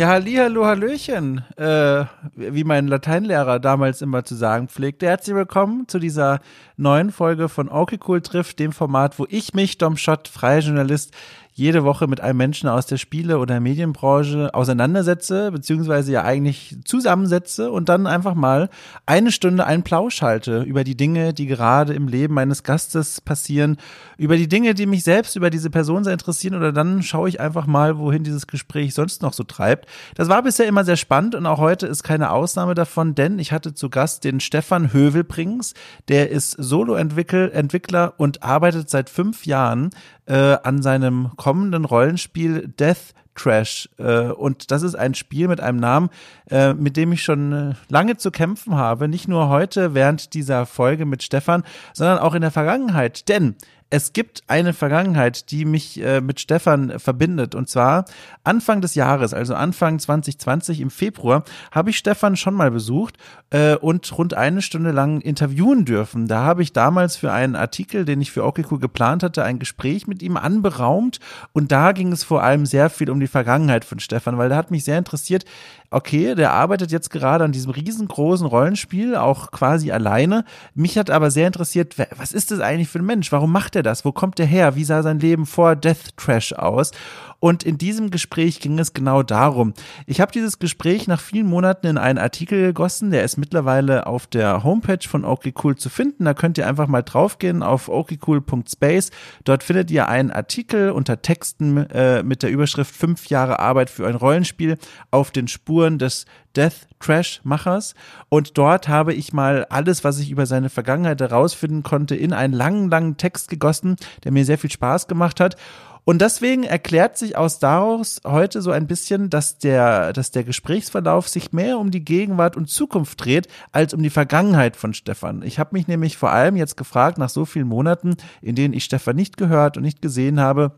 Ja, hallo, hallöchen, äh, wie mein Lateinlehrer damals immer zu sagen pflegte. Herzlich willkommen zu dieser neuen Folge von Okay Cool trifft, dem Format, wo ich mich, Dom Schott, freier Journalist, jede Woche mit einem Menschen aus der Spiele- oder Medienbranche auseinandersetze, beziehungsweise ja eigentlich zusammensetze und dann einfach mal eine Stunde einen Plausch halte über die Dinge, die gerade im Leben meines Gastes passieren, über die Dinge, die mich selbst über diese Person sehr interessieren oder dann schaue ich einfach mal, wohin dieses Gespräch sonst noch so treibt. Das war bisher immer sehr spannend und auch heute ist keine Ausnahme davon, denn ich hatte zu Gast den Stefan Hövelbrings, der ist Solo-Entwickler und arbeitet seit fünf Jahren äh, an seinem kommenden Rollenspiel Death Trash. Äh, und das ist ein Spiel mit einem Namen, äh, mit dem ich schon lange zu kämpfen habe. Nicht nur heute während dieser Folge mit Stefan, sondern auch in der Vergangenheit. Denn es gibt eine Vergangenheit, die mich äh, mit Stefan verbindet. Und zwar Anfang des Jahres, also Anfang 2020 im Februar, habe ich Stefan schon mal besucht äh, und rund eine Stunde lang interviewen dürfen. Da habe ich damals für einen Artikel, den ich für cool geplant hatte, ein Gespräch mit ihm anberaumt. Und da ging es vor allem sehr viel um die Vergangenheit von Stefan, weil da hat mich sehr interessiert, okay, der arbeitet jetzt gerade an diesem riesengroßen Rollenspiel, auch quasi alleine. Mich hat aber sehr interessiert, was ist das eigentlich für ein Mensch? Warum macht er das? Wo kommt er her? Wie sah sein Leben vor Death Trash aus? Und in diesem Gespräch ging es genau darum. Ich habe dieses Gespräch nach vielen Monaten in einen Artikel gegossen, der ist mittlerweile auf der Homepage von OkCool zu finden. Da könnt ihr einfach mal draufgehen auf okcool.space. Dort findet ihr einen Artikel unter Texten äh, mit der Überschrift fünf Jahre Arbeit für ein Rollenspiel auf den Spuren des Death Trash Machers und dort habe ich mal alles, was ich über seine Vergangenheit herausfinden konnte, in einen langen, langen Text gegossen, der mir sehr viel Spaß gemacht hat und deswegen erklärt sich aus daraus heute so ein bisschen, dass der, dass der Gesprächsverlauf sich mehr um die Gegenwart und Zukunft dreht, als um die Vergangenheit von Stefan. Ich habe mich nämlich vor allem jetzt gefragt, nach so vielen Monaten, in denen ich Stefan nicht gehört und nicht gesehen habe,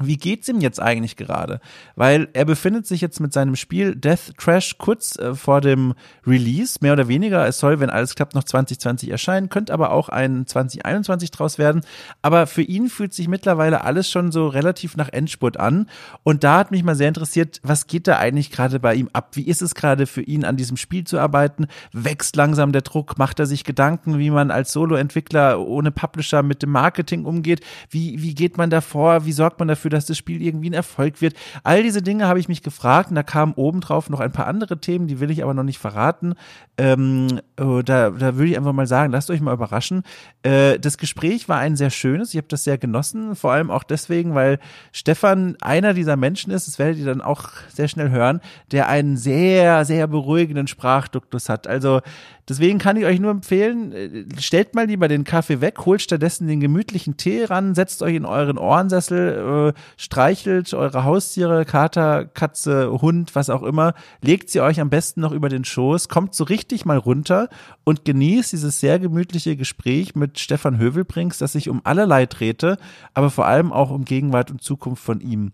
wie geht's ihm jetzt eigentlich gerade? Weil er befindet sich jetzt mit seinem Spiel Death Trash kurz äh, vor dem Release, mehr oder weniger. Es soll, wenn alles klappt, noch 2020 erscheinen, könnte aber auch ein 2021 draus werden. Aber für ihn fühlt sich mittlerweile alles schon so relativ nach Endspurt an. Und da hat mich mal sehr interessiert, was geht da eigentlich gerade bei ihm ab? Wie ist es gerade für ihn, an diesem Spiel zu arbeiten? Wächst langsam der Druck? Macht er sich Gedanken, wie man als Solo-Entwickler ohne Publisher mit dem Marketing umgeht? Wie, wie geht man da vor? Wie sorgt man dafür, dass das Spiel irgendwie ein Erfolg wird. All diese Dinge habe ich mich gefragt und da kamen obendrauf noch ein paar andere Themen, die will ich aber noch nicht verraten. Ähm, oh, da, da würde ich einfach mal sagen, lasst euch mal überraschen. Äh, das Gespräch war ein sehr schönes, ich habe das sehr genossen, vor allem auch deswegen, weil Stefan einer dieser Menschen ist, das werdet ihr dann auch sehr schnell hören, der einen sehr, sehr beruhigenden Sprachduktus hat. Also Deswegen kann ich euch nur empfehlen, äh, stellt mal lieber den Kaffee weg, holt stattdessen den gemütlichen Tee ran, setzt euch in euren Ohrensessel, äh, streichelt eure Haustiere, Kater, Katze, Hund, was auch immer, legt sie euch am besten noch über den Schoß, kommt so richtig mal runter und genießt dieses sehr gemütliche Gespräch mit Stefan Hövelbrings, das sich um allerlei drehte, aber vor allem auch um Gegenwart und Zukunft von ihm.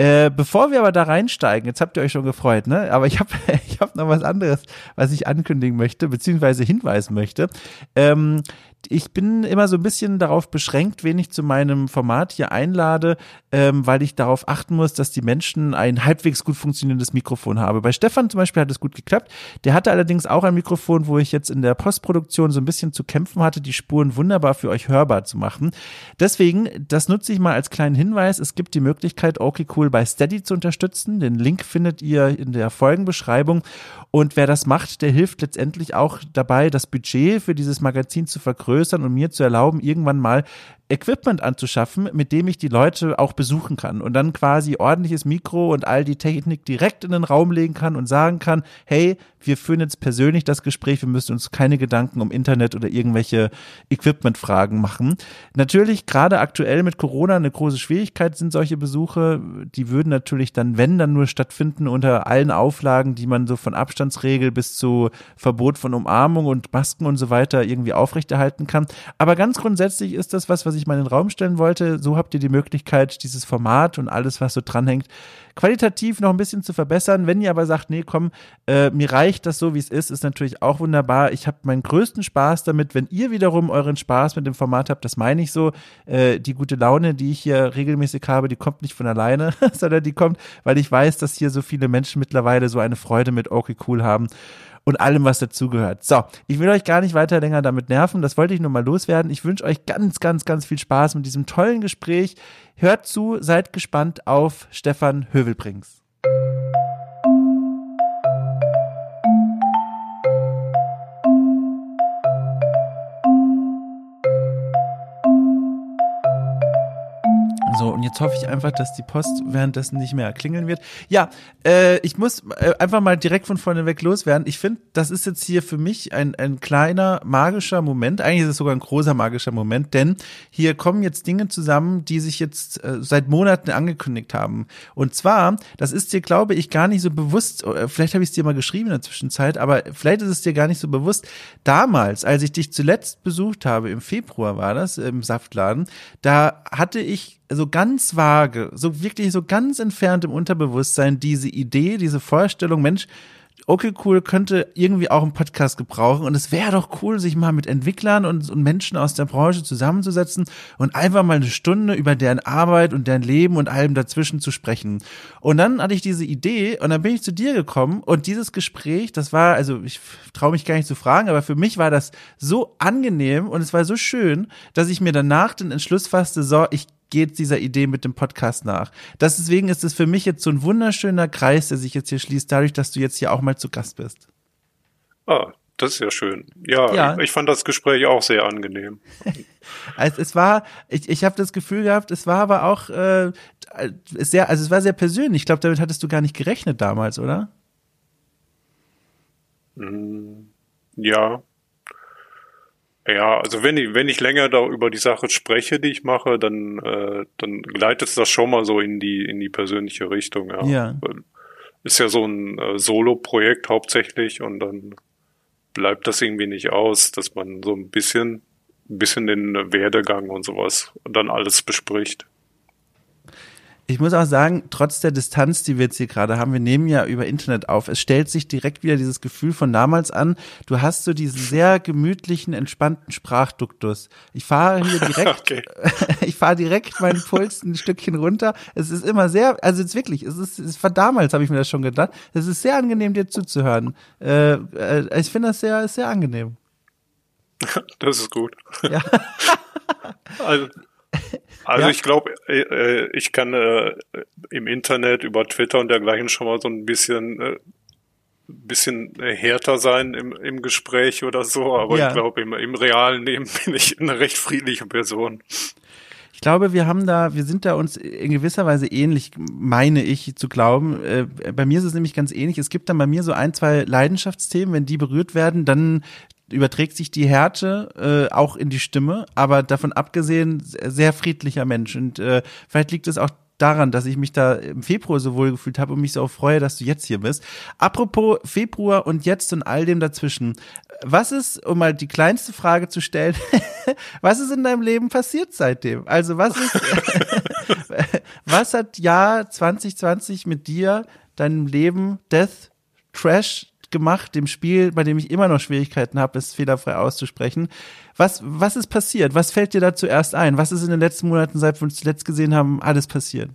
Äh, bevor wir aber da reinsteigen, jetzt habt ihr euch schon gefreut, ne? Aber ich habe ich hab noch was anderes, was ich ankündigen möchte, beziehungsweise hinweisen möchte. Ähm, ich bin immer so ein bisschen darauf beschränkt, wen ich zu meinem Format hier einlade, ähm, weil ich darauf achten muss, dass die Menschen ein halbwegs gut funktionierendes Mikrofon haben. Bei Stefan zum Beispiel hat es gut geklappt. Der hatte allerdings auch ein Mikrofon, wo ich jetzt in der Postproduktion so ein bisschen zu kämpfen hatte, die Spuren wunderbar für euch hörbar zu machen. Deswegen, das nutze ich mal als kleinen Hinweis. Es gibt die Möglichkeit, okay cool bei Steady zu unterstützen. Den Link findet ihr in der Folgenbeschreibung. Und wer das macht, der hilft letztendlich auch dabei, das Budget für dieses Magazin zu vergrößern und mir zu erlauben, irgendwann mal Equipment anzuschaffen, mit dem ich die Leute auch besuchen kann und dann quasi ordentliches Mikro und all die Technik direkt in den Raum legen kann und sagen kann, hey, wir führen jetzt persönlich das Gespräch, wir müssen uns keine Gedanken um Internet oder irgendwelche Equipment-Fragen machen. Natürlich, gerade aktuell mit Corona eine große Schwierigkeit sind solche Besuche. Die würden natürlich dann, wenn, dann nur stattfinden unter allen Auflagen, die man so von Abstandsregel bis zu Verbot von Umarmung und Masken und so weiter irgendwie aufrechterhalten kann. Aber ganz grundsätzlich ist das was, was ich ich mal in den Raum stellen wollte. So habt ihr die Möglichkeit, dieses Format und alles, was so dranhängt, qualitativ noch ein bisschen zu verbessern. Wenn ihr aber sagt, nee, komm, äh, mir reicht das so, wie es ist, ist natürlich auch wunderbar. Ich habe meinen größten Spaß damit, wenn ihr wiederum euren Spaß mit dem Format habt, das meine ich so. Äh, die gute Laune, die ich hier regelmäßig habe, die kommt nicht von alleine, sondern die kommt, weil ich weiß, dass hier so viele Menschen mittlerweile so eine Freude mit Okay Cool haben und allem, was dazugehört. So, ich will euch gar nicht weiter länger damit nerven. Das wollte ich nur mal loswerden. Ich wünsche euch ganz, ganz, ganz viel Spaß mit diesem tollen Gespräch. Hört zu, seid gespannt auf Stefan Hövelbrings. Und jetzt hoffe ich einfach, dass die Post währenddessen nicht mehr klingeln wird. Ja, äh, ich muss äh, einfach mal direkt von vorne weg loswerden. Ich finde, das ist jetzt hier für mich ein, ein kleiner magischer Moment. Eigentlich ist es sogar ein großer magischer Moment, denn hier kommen jetzt Dinge zusammen, die sich jetzt äh, seit Monaten angekündigt haben. Und zwar, das ist dir, glaube ich, gar nicht so bewusst, äh, vielleicht habe ich es dir mal geschrieben in der Zwischenzeit, aber vielleicht ist es dir gar nicht so bewusst. Damals, als ich dich zuletzt besucht habe, im Februar war das, im Saftladen, da hatte ich so ganz vage, so wirklich so ganz entfernt im Unterbewusstsein diese Idee, diese Vorstellung, Mensch, okay, cool, könnte irgendwie auch einen Podcast gebrauchen. Und es wäre doch cool, sich mal mit Entwicklern und, und, Menschen aus der Branche zusammenzusetzen und einfach mal eine Stunde über deren Arbeit und deren Leben und allem dazwischen zu sprechen. Und dann hatte ich diese Idee und dann bin ich zu dir gekommen und dieses Gespräch, das war, also ich traue mich gar nicht zu fragen, aber für mich war das so angenehm und es war so schön, dass ich mir danach den Entschluss fasste, so, ich geht dieser Idee mit dem Podcast nach. Deswegen ist es für mich jetzt so ein wunderschöner Kreis, der sich jetzt hier schließt, dadurch, dass du jetzt hier auch mal zu Gast bist. Ah, das ist ja schön. Ja, ja. Ich, ich, fand das Gespräch auch sehr angenehm. also es war, ich, ich habe das Gefühl gehabt, es war aber auch äh, sehr, also es war sehr persönlich. Ich glaube, damit hattest du gar nicht gerechnet damals, oder? Mm, ja, ja, also wenn ich, wenn ich länger da über die Sache spreche, die ich mache, dann, äh, dann gleitet es das schon mal so in die, in die persönliche Richtung, ja. ja. Ist ja so ein äh, Solo-Projekt hauptsächlich und dann bleibt das irgendwie nicht aus, dass man so ein bisschen, ein bisschen den Werdegang und sowas dann alles bespricht ich muss auch sagen, trotz der Distanz, die wir jetzt hier gerade haben, wir nehmen ja über Internet auf, es stellt sich direkt wieder dieses Gefühl von damals an. Du hast so diesen sehr gemütlichen, entspannten Sprachduktus. Ich fahre hier direkt, ich fahre direkt meinen Puls ein Stückchen runter. Es ist immer sehr, also jetzt wirklich, es ist, es war damals, habe ich mir das schon gedacht. Es ist sehr angenehm, dir zuzuhören. Äh, äh, ich finde das sehr, sehr angenehm. Das ist gut. Ja. also, also ja? ich glaube, äh, äh, ich kann äh, im Internet über Twitter und dergleichen schon mal so ein bisschen bisschen härter sein im, im Gespräch oder so, aber ja. ich glaube, im, im realen Leben bin ich eine recht friedliche Person. Ich glaube, wir haben da, wir sind da uns in gewisser Weise ähnlich, meine ich zu glauben. Äh, bei mir ist es nämlich ganz ähnlich. Es gibt dann bei mir so ein, zwei Leidenschaftsthemen, wenn die berührt werden, dann überträgt sich die Härte äh, auch in die Stimme, aber davon abgesehen sehr friedlicher Mensch. Und äh, vielleicht liegt es auch daran, dass ich mich da im Februar so wohl gefühlt habe und mich so freue, dass du jetzt hier bist. Apropos Februar und jetzt und all dem dazwischen. Was ist, um mal die kleinste Frage zu stellen, was ist in deinem Leben passiert seitdem? Also was ist, was hat Jahr 2020 mit dir, deinem Leben, Death, Trash, gemacht, dem Spiel, bei dem ich immer noch Schwierigkeiten habe, es fehlerfrei auszusprechen. Was, was ist passiert? Was fällt dir da zuerst ein? Was ist in den letzten Monaten, seit wir uns zuletzt gesehen haben, alles passiert?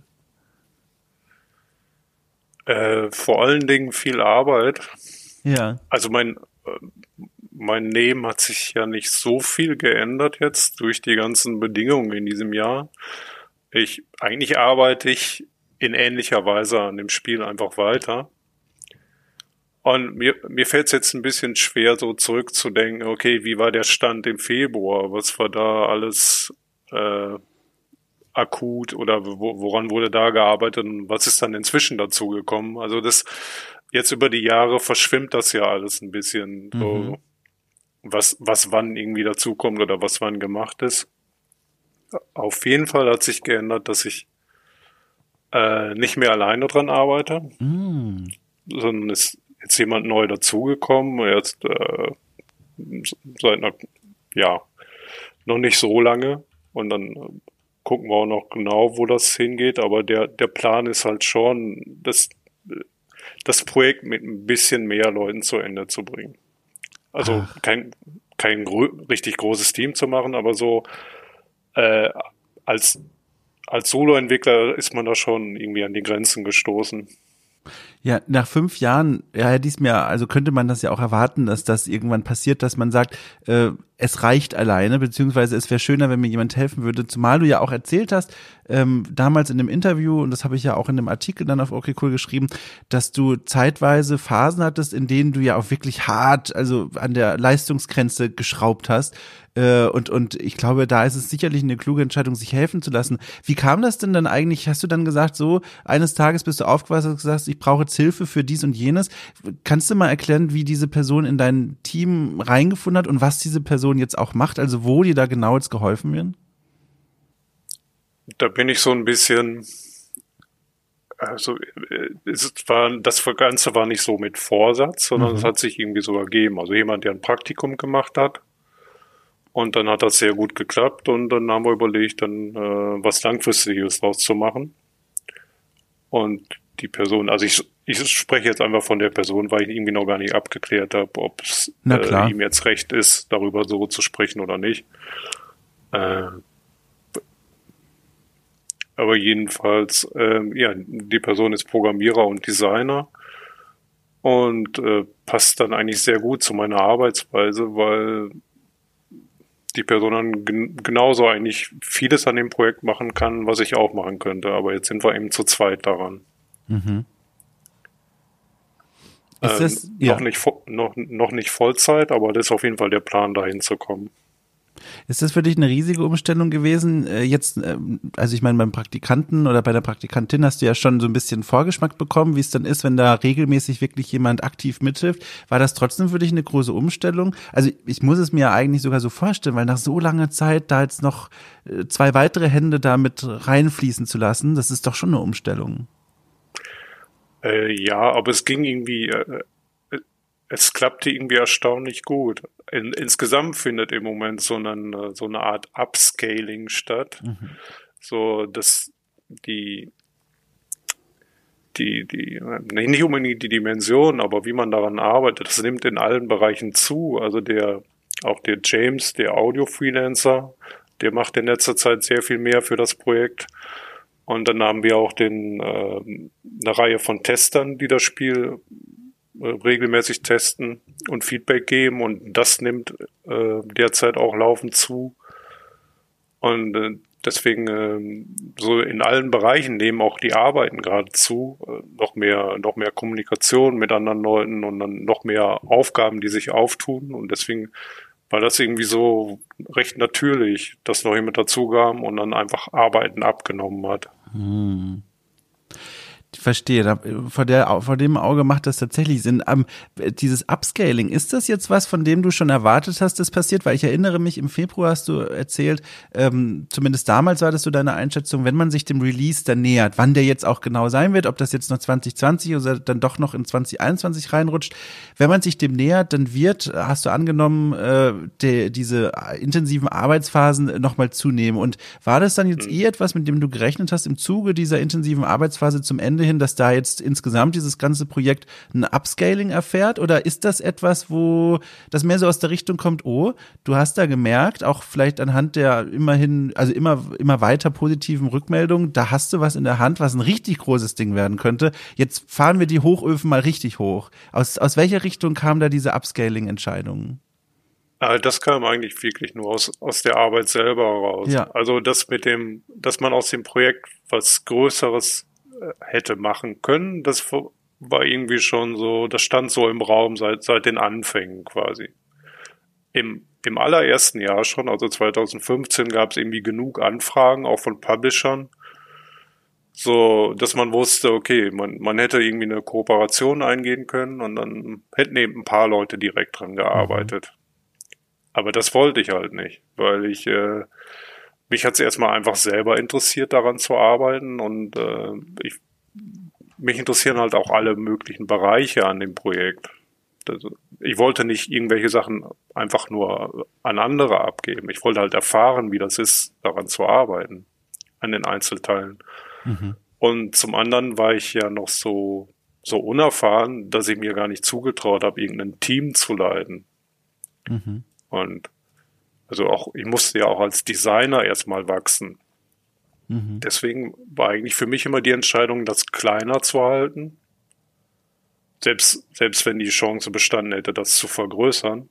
Äh, vor allen Dingen viel Arbeit. Ja. Also mein, äh, mein Leben hat sich ja nicht so viel geändert jetzt durch die ganzen Bedingungen in diesem Jahr. Ich, eigentlich arbeite ich in ähnlicher Weise an dem Spiel einfach weiter. Und mir, mir fällt es jetzt ein bisschen schwer, so zurückzudenken, okay, wie war der Stand im Februar? Was war da alles äh, akut oder wo, woran wurde da gearbeitet und was ist dann inzwischen dazu gekommen? Also das jetzt über die Jahre verschwimmt das ja alles ein bisschen, so, mhm. was, was wann irgendwie dazukommt oder was wann gemacht ist. Auf jeden Fall hat sich geändert, dass ich äh, nicht mehr alleine dran arbeite, mhm. sondern es jetzt jemand neu dazugekommen, jetzt äh, seit einer, ja, noch nicht so lange. Und dann gucken wir auch noch genau, wo das hingeht. Aber der, der Plan ist halt schon, das, das Projekt mit ein bisschen mehr Leuten zu Ende zu bringen. Also Ach. kein, kein gro richtig großes Team zu machen, aber so äh, als, als Solo-Entwickler ist man da schon irgendwie an die Grenzen gestoßen. Ja, nach fünf Jahren, ja, mir, also könnte man das ja auch erwarten, dass das irgendwann passiert, dass man sagt, äh, es reicht alleine, beziehungsweise es wäre schöner, wenn mir jemand helfen würde. Zumal du ja auch erzählt hast, ähm, damals in dem Interview, und das habe ich ja auch in dem Artikel dann auf OK Cool geschrieben, dass du zeitweise Phasen hattest, in denen du ja auch wirklich hart, also an der Leistungsgrenze geschraubt hast. Äh, und, und ich glaube, da ist es sicherlich eine kluge Entscheidung, sich helfen zu lassen. Wie kam das denn dann eigentlich? Hast du dann gesagt, so, eines Tages bist du aufgewacht und gesagt, ich brauche jetzt Hilfe für dies und jenes. Kannst du mal erklären, wie diese Person in dein Team reingefunden hat und was diese Person jetzt auch macht? Also wo dir da genau jetzt geholfen wird? Da bin ich so ein bisschen, also es war, das Ganze war nicht so mit Vorsatz, sondern mhm. es hat sich irgendwie so ergeben. Also jemand, der ein Praktikum gemacht hat, und dann hat das sehr gut geklappt und dann haben wir überlegt, dann äh, was Langfristiges draus zu machen. Und die Person, also ich, ich spreche jetzt einfach von der Person, weil ich irgendwie noch gar nicht abgeklärt habe, ob es äh, ihm jetzt recht ist, darüber so zu sprechen oder nicht. Äh, aber jedenfalls, äh, ja, die Person ist Programmierer und Designer und äh, passt dann eigentlich sehr gut zu meiner Arbeitsweise, weil die Person dann gen genauso eigentlich vieles an dem Projekt machen kann, was ich auch machen könnte. Aber jetzt sind wir eben zu zweit daran. Mhm. Ist das, ähm, ja. noch, nicht, noch, noch nicht Vollzeit, aber das ist auf jeden Fall der Plan, dahin zu kommen. Ist das für dich eine riesige Umstellung gewesen? Äh, jetzt, ähm, also ich meine, beim Praktikanten oder bei der Praktikantin hast du ja schon so ein bisschen Vorgeschmack bekommen, wie es dann ist, wenn da regelmäßig wirklich jemand aktiv mithilft. War das trotzdem für dich eine große Umstellung? Also ich muss es mir ja eigentlich sogar so vorstellen, weil nach so langer Zeit da jetzt noch äh, zwei weitere Hände da mit reinfließen zu lassen, das ist doch schon eine Umstellung. Äh, ja, aber es ging irgendwie, äh, es klappte irgendwie erstaunlich gut. In, insgesamt findet im Moment so, eine, so eine Art Upscaling statt. Mhm. So, dass die, die, die, nicht unbedingt die Dimension, aber wie man daran arbeitet, das nimmt in allen Bereichen zu. Also der, auch der James, der Audio-Freelancer, der macht in letzter Zeit sehr viel mehr für das Projekt. Und dann haben wir auch den, äh, eine Reihe von Testern, die das Spiel äh, regelmäßig testen und Feedback geben und das nimmt äh, derzeit auch laufend zu. Und äh, deswegen äh, so in allen Bereichen nehmen auch die Arbeiten gerade zu, äh, noch mehr, noch mehr Kommunikation mit anderen Leuten und dann noch mehr Aufgaben, die sich auftun. Und deswegen war das irgendwie so recht natürlich, dass noch jemand dazu kam und dann einfach Arbeiten abgenommen hat. Hm verstehe. Vor, der, vor dem Auge macht das tatsächlich Sinn. Um, dieses Upscaling, ist das jetzt was, von dem du schon erwartet hast, das passiert? Weil ich erinnere mich, im Februar hast du erzählt, ähm, zumindest damals war das so deine Einschätzung, wenn man sich dem Release dann nähert, wann der jetzt auch genau sein wird, ob das jetzt noch 2020 oder dann doch noch in 2021 reinrutscht. Wenn man sich dem nähert, dann wird, hast du angenommen, äh, de, diese intensiven Arbeitsphasen nochmal zunehmen. Und war das dann jetzt mhm. eh etwas, mit dem du gerechnet hast, im Zuge dieser intensiven Arbeitsphase zum Ende hin, dass da jetzt insgesamt dieses ganze Projekt ein Upscaling erfährt? Oder ist das etwas, wo das mehr so aus der Richtung kommt, oh, du hast da gemerkt, auch vielleicht anhand der immerhin, also immer, immer weiter positiven Rückmeldungen, da hast du was in der Hand, was ein richtig großes Ding werden könnte. Jetzt fahren wir die Hochöfen mal richtig hoch. Aus, aus welcher Richtung kam da diese Upscaling-Entscheidungen? Äh, das kam eigentlich wirklich nur aus, aus der Arbeit selber raus. Ja. Also das mit dem, dass man aus dem Projekt was Größeres hätte machen können. Das war irgendwie schon so, das stand so im Raum seit, seit den Anfängen quasi. Im, im allerersten Jahr schon, also 2015, gab es irgendwie genug Anfragen, auch von Publishern, so, dass man wusste, okay, man, man hätte irgendwie eine Kooperation eingehen können und dann hätten eben ein paar Leute direkt dran gearbeitet. Mhm. Aber das wollte ich halt nicht, weil ich äh, mich hat es erstmal einfach selber interessiert, daran zu arbeiten und äh, ich, mich interessieren halt auch alle möglichen Bereiche an dem Projekt. ich wollte nicht irgendwelche Sachen einfach nur an andere abgeben. Ich wollte halt erfahren, wie das ist, daran zu arbeiten, an den Einzelteilen. Mhm. Und zum anderen war ich ja noch so, so unerfahren, dass ich mir gar nicht zugetraut habe, irgendein Team zu leiten. Mhm. Und also auch, ich musste ja auch als Designer erstmal wachsen. Mhm. Deswegen war eigentlich für mich immer die Entscheidung, das kleiner zu halten. Selbst, selbst wenn die Chance bestanden hätte, das zu vergrößern,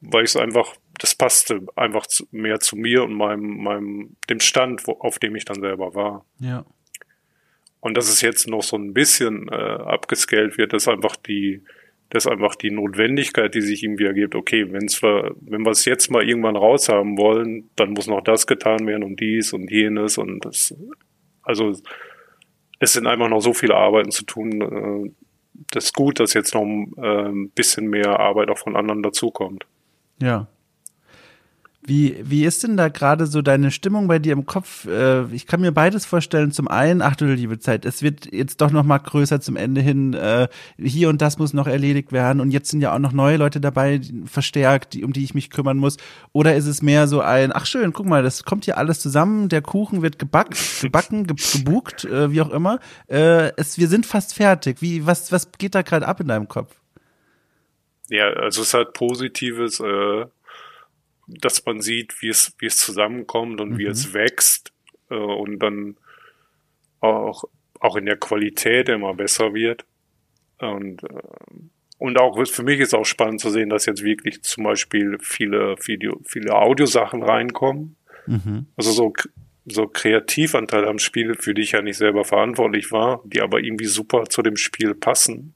weil ich es einfach, das passte einfach mehr zu mir und meinem, meinem, dem Stand, wo, auf dem ich dann selber war. Ja. Und dass es jetzt noch so ein bisschen äh, abgescaled wird, ist einfach die, das ist einfach die Notwendigkeit, die sich irgendwie ergibt. Okay, wenn's wir, wenn wir es jetzt mal irgendwann raushaben wollen, dann muss noch das getan werden und dies und jenes und das. Also es sind einfach noch so viele Arbeiten zu tun. Äh, das ist gut, dass jetzt noch ein bisschen mehr Arbeit auch von anderen dazukommt. Ja. Wie, wie ist denn da gerade so deine Stimmung bei dir im Kopf? Äh, ich kann mir beides vorstellen. Zum einen, ach du liebe Zeit, es wird jetzt doch noch mal größer zum Ende hin. Äh, hier und das muss noch erledigt werden. Und jetzt sind ja auch noch neue Leute dabei, verstärkt, die, um die ich mich kümmern muss. Oder ist es mehr so ein, ach schön, guck mal, das kommt hier alles zusammen. Der Kuchen wird gebackt, gebacken, ge gebucht, äh, wie auch immer. es, wir sind fast fertig. Wie, was, was geht da gerade ab in deinem Kopf? Ja, also es hat Positives. Äh dass man sieht, wie es, wie es zusammenkommt und mhm. wie es wächst äh, und dann auch, auch in der Qualität immer besser wird. Und, äh, und auch für mich ist auch spannend zu sehen, dass jetzt wirklich zum Beispiel viele, Video, viele Audiosachen reinkommen. Mhm. Also so, so Kreativanteile am Spiel, für die ich ja nicht selber verantwortlich war, die aber irgendwie super zu dem Spiel passen.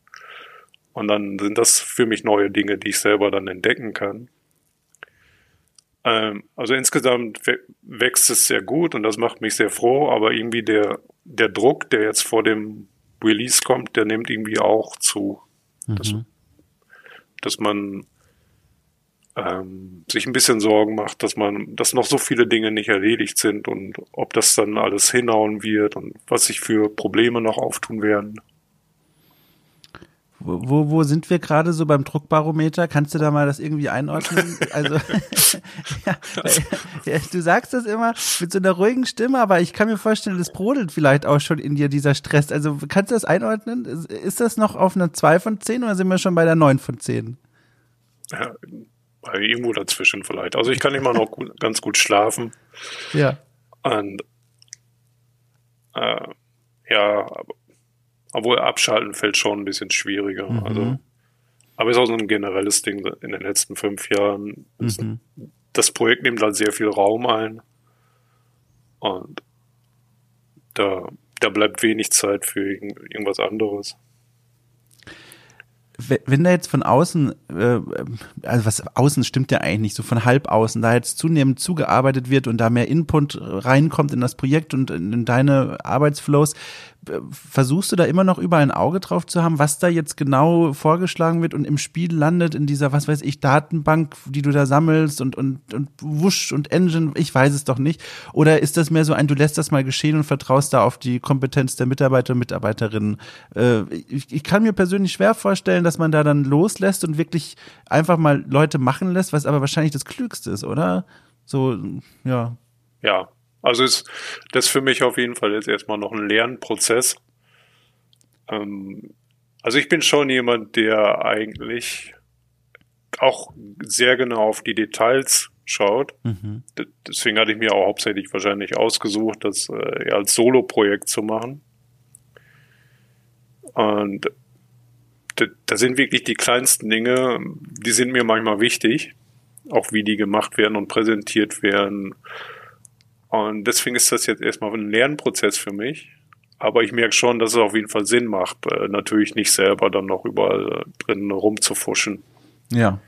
Und dann sind das für mich neue Dinge, die ich selber dann entdecken kann. Ähm, also insgesamt wächst es sehr gut und das macht mich sehr froh, aber irgendwie der, der Druck, der jetzt vor dem Release kommt, der nimmt irgendwie auch zu. Mhm. Dass, dass man ähm, sich ein bisschen Sorgen macht, dass man, dass noch so viele Dinge nicht erledigt sind und ob das dann alles hinhauen wird und was sich für Probleme noch auftun werden. Wo, wo sind wir gerade so beim Druckbarometer? Kannst du da mal das irgendwie einordnen? Also, ja, ja, du sagst das immer mit so einer ruhigen Stimme, aber ich kann mir vorstellen, das brodelt vielleicht auch schon in dir, dieser Stress. Also, kannst du das einordnen? Ist das noch auf einer 2 von 10 oder sind wir schon bei der 9 von 10? Ja, irgendwo dazwischen vielleicht. Also, ich kann immer noch gut, ganz gut schlafen. Ja. Und, äh, ja, aber obwohl abschalten fällt schon ein bisschen schwieriger. Mhm. Also, aber ist auch so ein generelles Ding in den letzten fünf Jahren. Mhm. Das Projekt nimmt halt sehr viel Raum ein. Und da, da bleibt wenig Zeit für irgendwas anderes wenn da jetzt von außen, äh, also was außen stimmt ja eigentlich nicht, so von halb außen, da jetzt zunehmend zugearbeitet wird und da mehr Input reinkommt in das Projekt und in deine Arbeitsflows, versuchst du da immer noch überall ein Auge drauf zu haben, was da jetzt genau vorgeschlagen wird und im Spiel landet in dieser, was weiß ich, Datenbank, die du da sammelst und, und, und Wusch und Engine, ich weiß es doch nicht. Oder ist das mehr so ein, du lässt das mal geschehen und vertraust da auf die Kompetenz der Mitarbeiter und Mitarbeiterinnen? Äh, ich, ich kann mir persönlich schwer vorstellen, dass man da dann loslässt und wirklich einfach mal Leute machen lässt, was aber wahrscheinlich das Klügste ist, oder? So, ja. Ja, also ist das für mich auf jeden Fall jetzt erstmal noch ein Lernprozess. Ähm, also ich bin schon jemand, der eigentlich auch sehr genau auf die Details schaut. Mhm. Deswegen hatte ich mir auch hauptsächlich wahrscheinlich ausgesucht, das äh, als Solo-Projekt zu machen. Und da sind wirklich die kleinsten Dinge, die sind mir manchmal wichtig, auch wie die gemacht werden und präsentiert werden und deswegen ist das jetzt erstmal ein Lernprozess für mich. Aber ich merke schon, dass es auf jeden Fall Sinn macht, äh, natürlich nicht selber dann noch überall äh, drin rumzufuschen. Ja.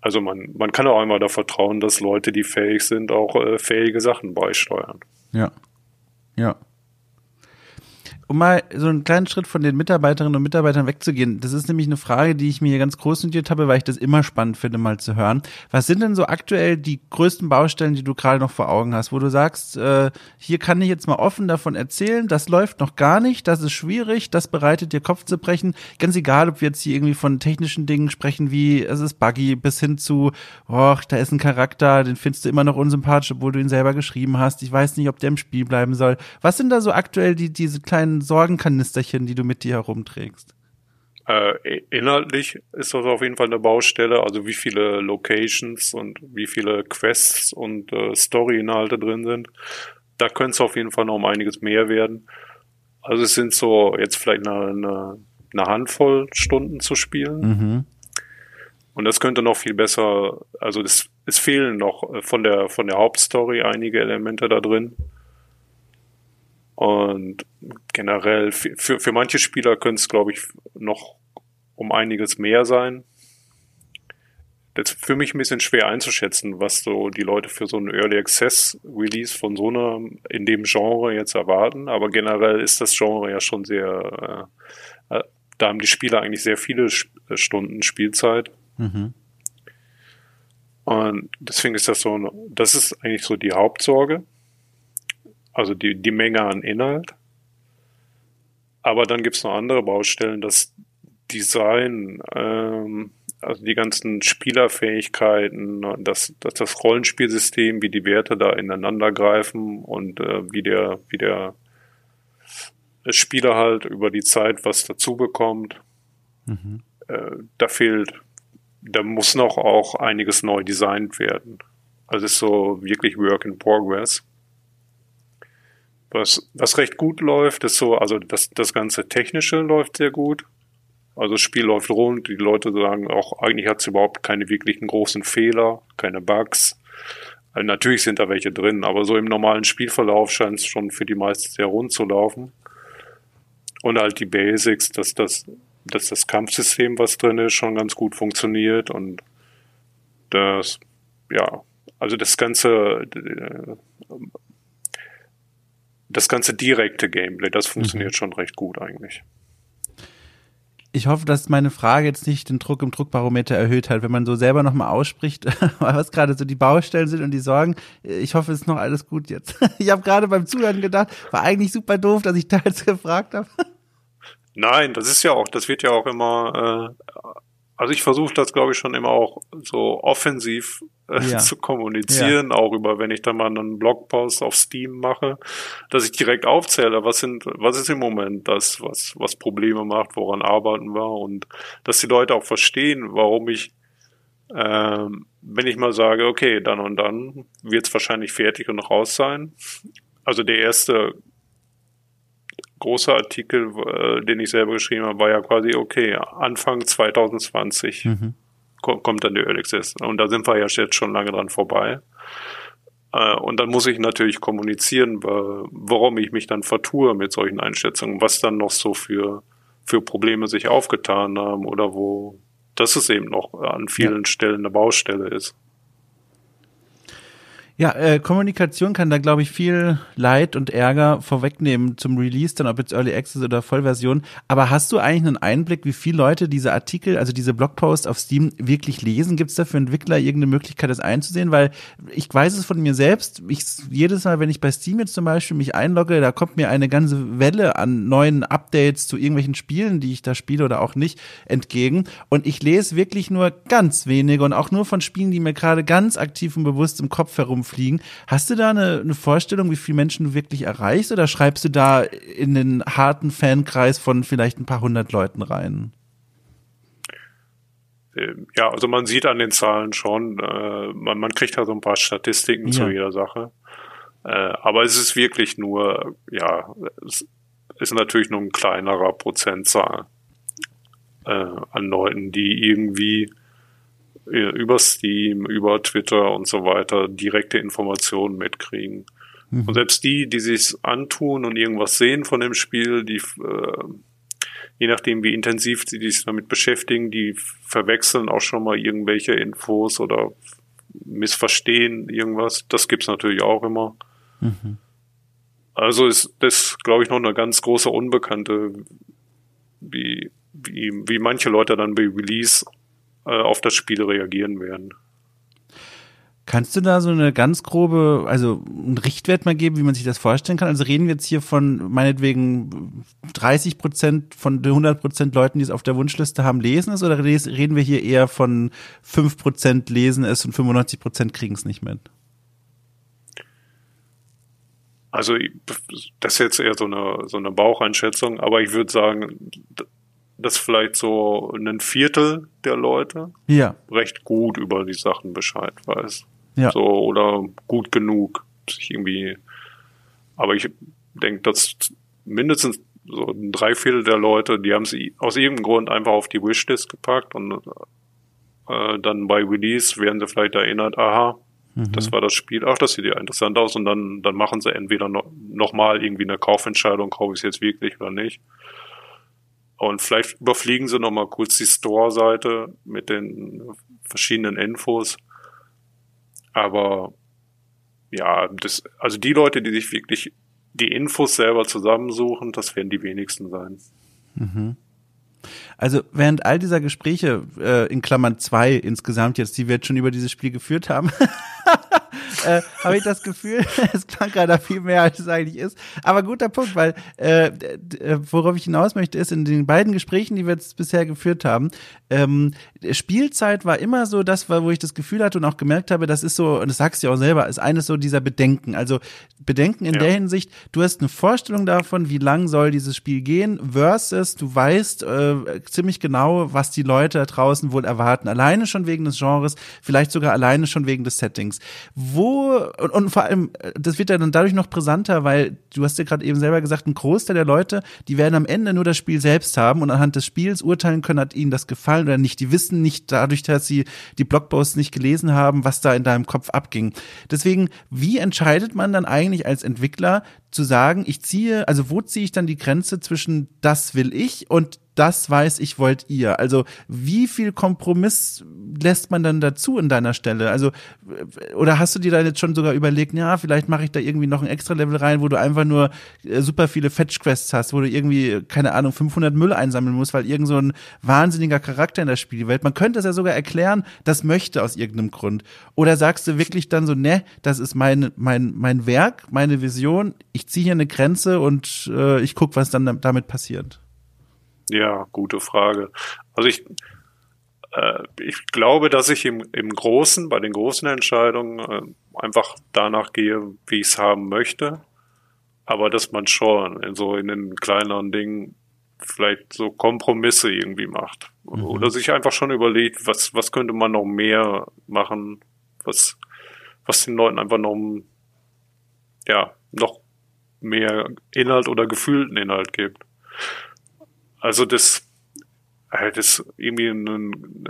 Also man, man kann auch einmal da vertrauen, dass Leute, die fähig sind, auch äh, fähige Sachen beisteuern. Ja. Ja. Um mal so einen kleinen Schritt von den Mitarbeiterinnen und Mitarbeitern wegzugehen, das ist nämlich eine Frage, die ich mir hier ganz groß notiert habe, weil ich das immer spannend finde, mal zu hören. Was sind denn so aktuell die größten Baustellen, die du gerade noch vor Augen hast, wo du sagst, äh, hier kann ich jetzt mal offen davon erzählen, das läuft noch gar nicht, das ist schwierig, das bereitet dir Kopf zu brechen. Ganz egal, ob wir jetzt hier irgendwie von technischen Dingen sprechen, wie es ist buggy, bis hin zu, oh, da ist ein Charakter, den findest du immer noch unsympathisch, obwohl du ihn selber geschrieben hast. Ich weiß nicht, ob der im Spiel bleiben soll. Was sind da so aktuell die, diese kleinen Sorgenkanisterchen, die du mit dir herumträgst? Äh, inhaltlich ist das auf jeden Fall eine Baustelle, also wie viele Locations und wie viele Quests und äh, Story-Inhalte drin sind. Da könnte es auf jeden Fall noch um einiges mehr werden. Also es sind so jetzt vielleicht eine, eine, eine Handvoll Stunden zu spielen. Mhm. Und das könnte noch viel besser, also es, es fehlen noch von der, von der Hauptstory einige Elemente da drin. Und generell für, für manche Spieler könnte es, glaube ich, noch um einiges mehr sein. Das ist für mich ein bisschen schwer einzuschätzen, was so die Leute für so einen Early Access Release von so einer in dem Genre jetzt erwarten. Aber generell ist das Genre ja schon sehr, äh, äh da haben die Spieler eigentlich sehr viele äh, Stunden Spielzeit. Mhm. Und deswegen ist das so, das ist eigentlich so die Hauptsorge also die, die Menge an Inhalt. Aber dann gibt's noch andere Baustellen, das Design, ähm, also die ganzen Spielerfähigkeiten, das, das, das Rollenspielsystem, wie die Werte da ineinander greifen und äh, wie der, wie der Spieler halt über die Zeit was dazu bekommt. Mhm. Äh, da fehlt, da muss noch auch einiges neu designt werden. Also es ist so wirklich Work in Progress. Was, was recht gut läuft, ist so, also das, das ganze Technische läuft sehr gut. Also das Spiel läuft rund, die Leute sagen auch, eigentlich hat es überhaupt keine wirklichen großen Fehler, keine Bugs. Also natürlich sind da welche drin, aber so im normalen Spielverlauf scheint es schon für die meisten sehr rund zu laufen. Und halt die Basics, dass das, dass das Kampfsystem, was drin ist, schon ganz gut funktioniert und das, ja, also das ganze das ganze direkte Gameplay, das funktioniert mhm. schon recht gut eigentlich. Ich hoffe, dass meine Frage jetzt nicht den Druck im Druckbarometer erhöht hat, wenn man so selber nochmal ausspricht, was gerade so die Baustellen sind und die Sorgen. Ich hoffe, es ist noch alles gut jetzt. Ich habe gerade beim Zuhören gedacht, war eigentlich super doof, dass ich da jetzt gefragt habe. Nein, das ist ja auch, das wird ja auch immer äh, also ich versuche das, glaube ich, schon immer auch so offensiv äh, ja. zu kommunizieren, ja. auch über, wenn ich dann mal einen Blogpost auf Steam mache, dass ich direkt aufzähle, was sind, was ist im Moment das, was, was Probleme macht, woran arbeiten wir und dass die Leute auch verstehen, warum ich, ähm, wenn ich mal sage, okay, dann und dann wird es wahrscheinlich fertig und raus sein. Also der erste großer Artikel, äh, den ich selber geschrieben habe, war ja quasi, okay, Anfang 2020 mhm. Kommt dann der Early Access. Und da sind wir ja jetzt schon lange dran vorbei. Äh, und dann muss ich natürlich kommunizieren, warum ich mich dann vertue mit solchen Einschätzungen, was dann noch so für, für Probleme sich aufgetan haben oder wo das es eben noch an vielen ja. Stellen eine Baustelle ist. Ja, äh, Kommunikation kann da, glaube ich, viel Leid und Ärger vorwegnehmen zum Release, dann ob jetzt Early Access oder Vollversion. Aber hast du eigentlich einen Einblick, wie viele Leute diese Artikel, also diese Blogposts auf Steam wirklich lesen? Gibt es da für Entwickler irgendeine Möglichkeit, das einzusehen? Weil ich weiß es von mir selbst. Ich, jedes Mal, wenn ich bei Steam jetzt zum Beispiel mich einlogge, da kommt mir eine ganze Welle an neuen Updates zu irgendwelchen Spielen, die ich da spiele oder auch nicht, entgegen. Und ich lese wirklich nur ganz wenige und auch nur von Spielen, die mir gerade ganz aktiv und bewusst im Kopf herum rumfliegen. Hast du da eine, eine Vorstellung, wie viele Menschen du wirklich erreichst oder schreibst du da in den harten Fankreis von vielleicht ein paar hundert Leuten rein? Ähm, ja, also man sieht an den Zahlen schon, äh, man, man kriegt da so ein paar Statistiken ja. zu jeder Sache. Äh, aber es ist wirklich nur, ja, es ist natürlich nur ein kleinerer Prozentzahl äh, an Leuten, die irgendwie über Steam, über Twitter und so weiter direkte Informationen mitkriegen. Mhm. Und selbst die, die sich antun und irgendwas sehen von dem Spiel, die äh, je nachdem, wie intensiv sie sich damit beschäftigen, die verwechseln auch schon mal irgendwelche Infos oder missverstehen irgendwas. Das gibt's natürlich auch immer. Mhm. Also ist das, glaube ich, noch eine ganz große Unbekannte, wie, wie, wie manche Leute dann bei Release äh, auf das Spiel reagieren werden. Kannst du da so eine ganz grobe, also einen Richtwert mal geben, wie man sich das vorstellen kann? Also reden wir jetzt hier von meinetwegen 30 Prozent von den 100 Prozent Leuten, die es auf der Wunschliste haben, lesen es oder reden wir hier eher von 5 Prozent lesen es und 95 Prozent kriegen es nicht mit? Also das ist jetzt eher so eine, so eine Baucheinschätzung, aber ich würde sagen, dass vielleicht so ein Viertel der Leute ja. recht gut über die Sachen Bescheid weiß. Ja. So, oder gut genug, sich irgendwie, aber ich denke, dass mindestens so ein Dreiviertel der Leute, die haben sie aus irgendeinem Grund einfach auf die Wishlist gepackt und äh, dann bei Release werden sie vielleicht erinnert, aha, mhm. das war das Spiel, ach, das sieht ja interessant aus und dann, dann machen sie entweder noch, noch mal irgendwie eine Kaufentscheidung, kaufe ich es jetzt wirklich oder nicht. Und vielleicht überfliegen sie noch mal kurz die Store-Seite mit den verschiedenen Infos. Aber ja, das, also die Leute, die sich wirklich die Infos selber zusammensuchen, das werden die wenigsten sein. Mhm. Also während all dieser Gespräche äh, in Klammern zwei insgesamt jetzt, die wir jetzt schon über dieses Spiel geführt haben, äh, habe ich das Gefühl, es klang gerade viel mehr, als es eigentlich ist. Aber guter Punkt, weil äh, äh, worauf ich hinaus möchte, ist, in den beiden Gesprächen, die wir jetzt bisher geführt haben, ähm, Spielzeit war immer so das, wo ich das Gefühl hatte und auch gemerkt habe, das ist so, und das sagst du ja auch selber, ist eines so dieser Bedenken. Also Bedenken in ja. der Hinsicht, du hast eine Vorstellung davon, wie lang soll dieses Spiel gehen, versus du weißt äh, ziemlich genau, was die Leute da draußen wohl erwarten. Alleine schon wegen des Genres, vielleicht sogar alleine schon wegen des Settings. Wo, und, und vor allem, das wird ja dann dadurch noch brisanter, weil du hast ja gerade eben selber gesagt, ein Großteil der Leute, die werden am Ende nur das Spiel selbst haben und anhand des Spiels urteilen können, hat ihnen das gefallen oder nicht. Die wissen nicht dadurch, dass sie die Blogposts nicht gelesen haben, was da in deinem Kopf abging. Deswegen, wie entscheidet man dann eigentlich als Entwickler zu sagen, ich ziehe, also wo ziehe ich dann die Grenze zwischen das will ich und das weiß ich, wollt ihr. Also wie viel Kompromiss lässt man dann dazu in deiner Stelle? Also oder hast du dir da jetzt schon sogar überlegt, ja, vielleicht mache ich da irgendwie noch ein extra Level rein, wo du einfach nur äh, super viele Fetch Quests hast, wo du irgendwie keine Ahnung 500 Müll einsammeln musst, weil irgend so ein wahnsinniger Charakter in der Spielwelt. Man könnte es ja sogar erklären, das möchte aus irgendeinem Grund. Oder sagst du wirklich dann so, ne, das ist mein mein mein Werk, meine Vision. Ich ziehe hier eine Grenze und äh, ich guck, was dann damit passiert. Ja, gute Frage. Also ich, äh, ich glaube, dass ich im, im Großen, bei den großen Entscheidungen äh, einfach danach gehe, wie ich es haben möchte. Aber dass man schon in so in den kleineren Dingen vielleicht so Kompromisse irgendwie macht. Mhm. Oder sich einfach schon überlegt, was, was könnte man noch mehr machen, was, was den Leuten einfach noch, ja, noch mehr Inhalt oder gefühlten Inhalt gibt. Also das, das ist irgendwie ein,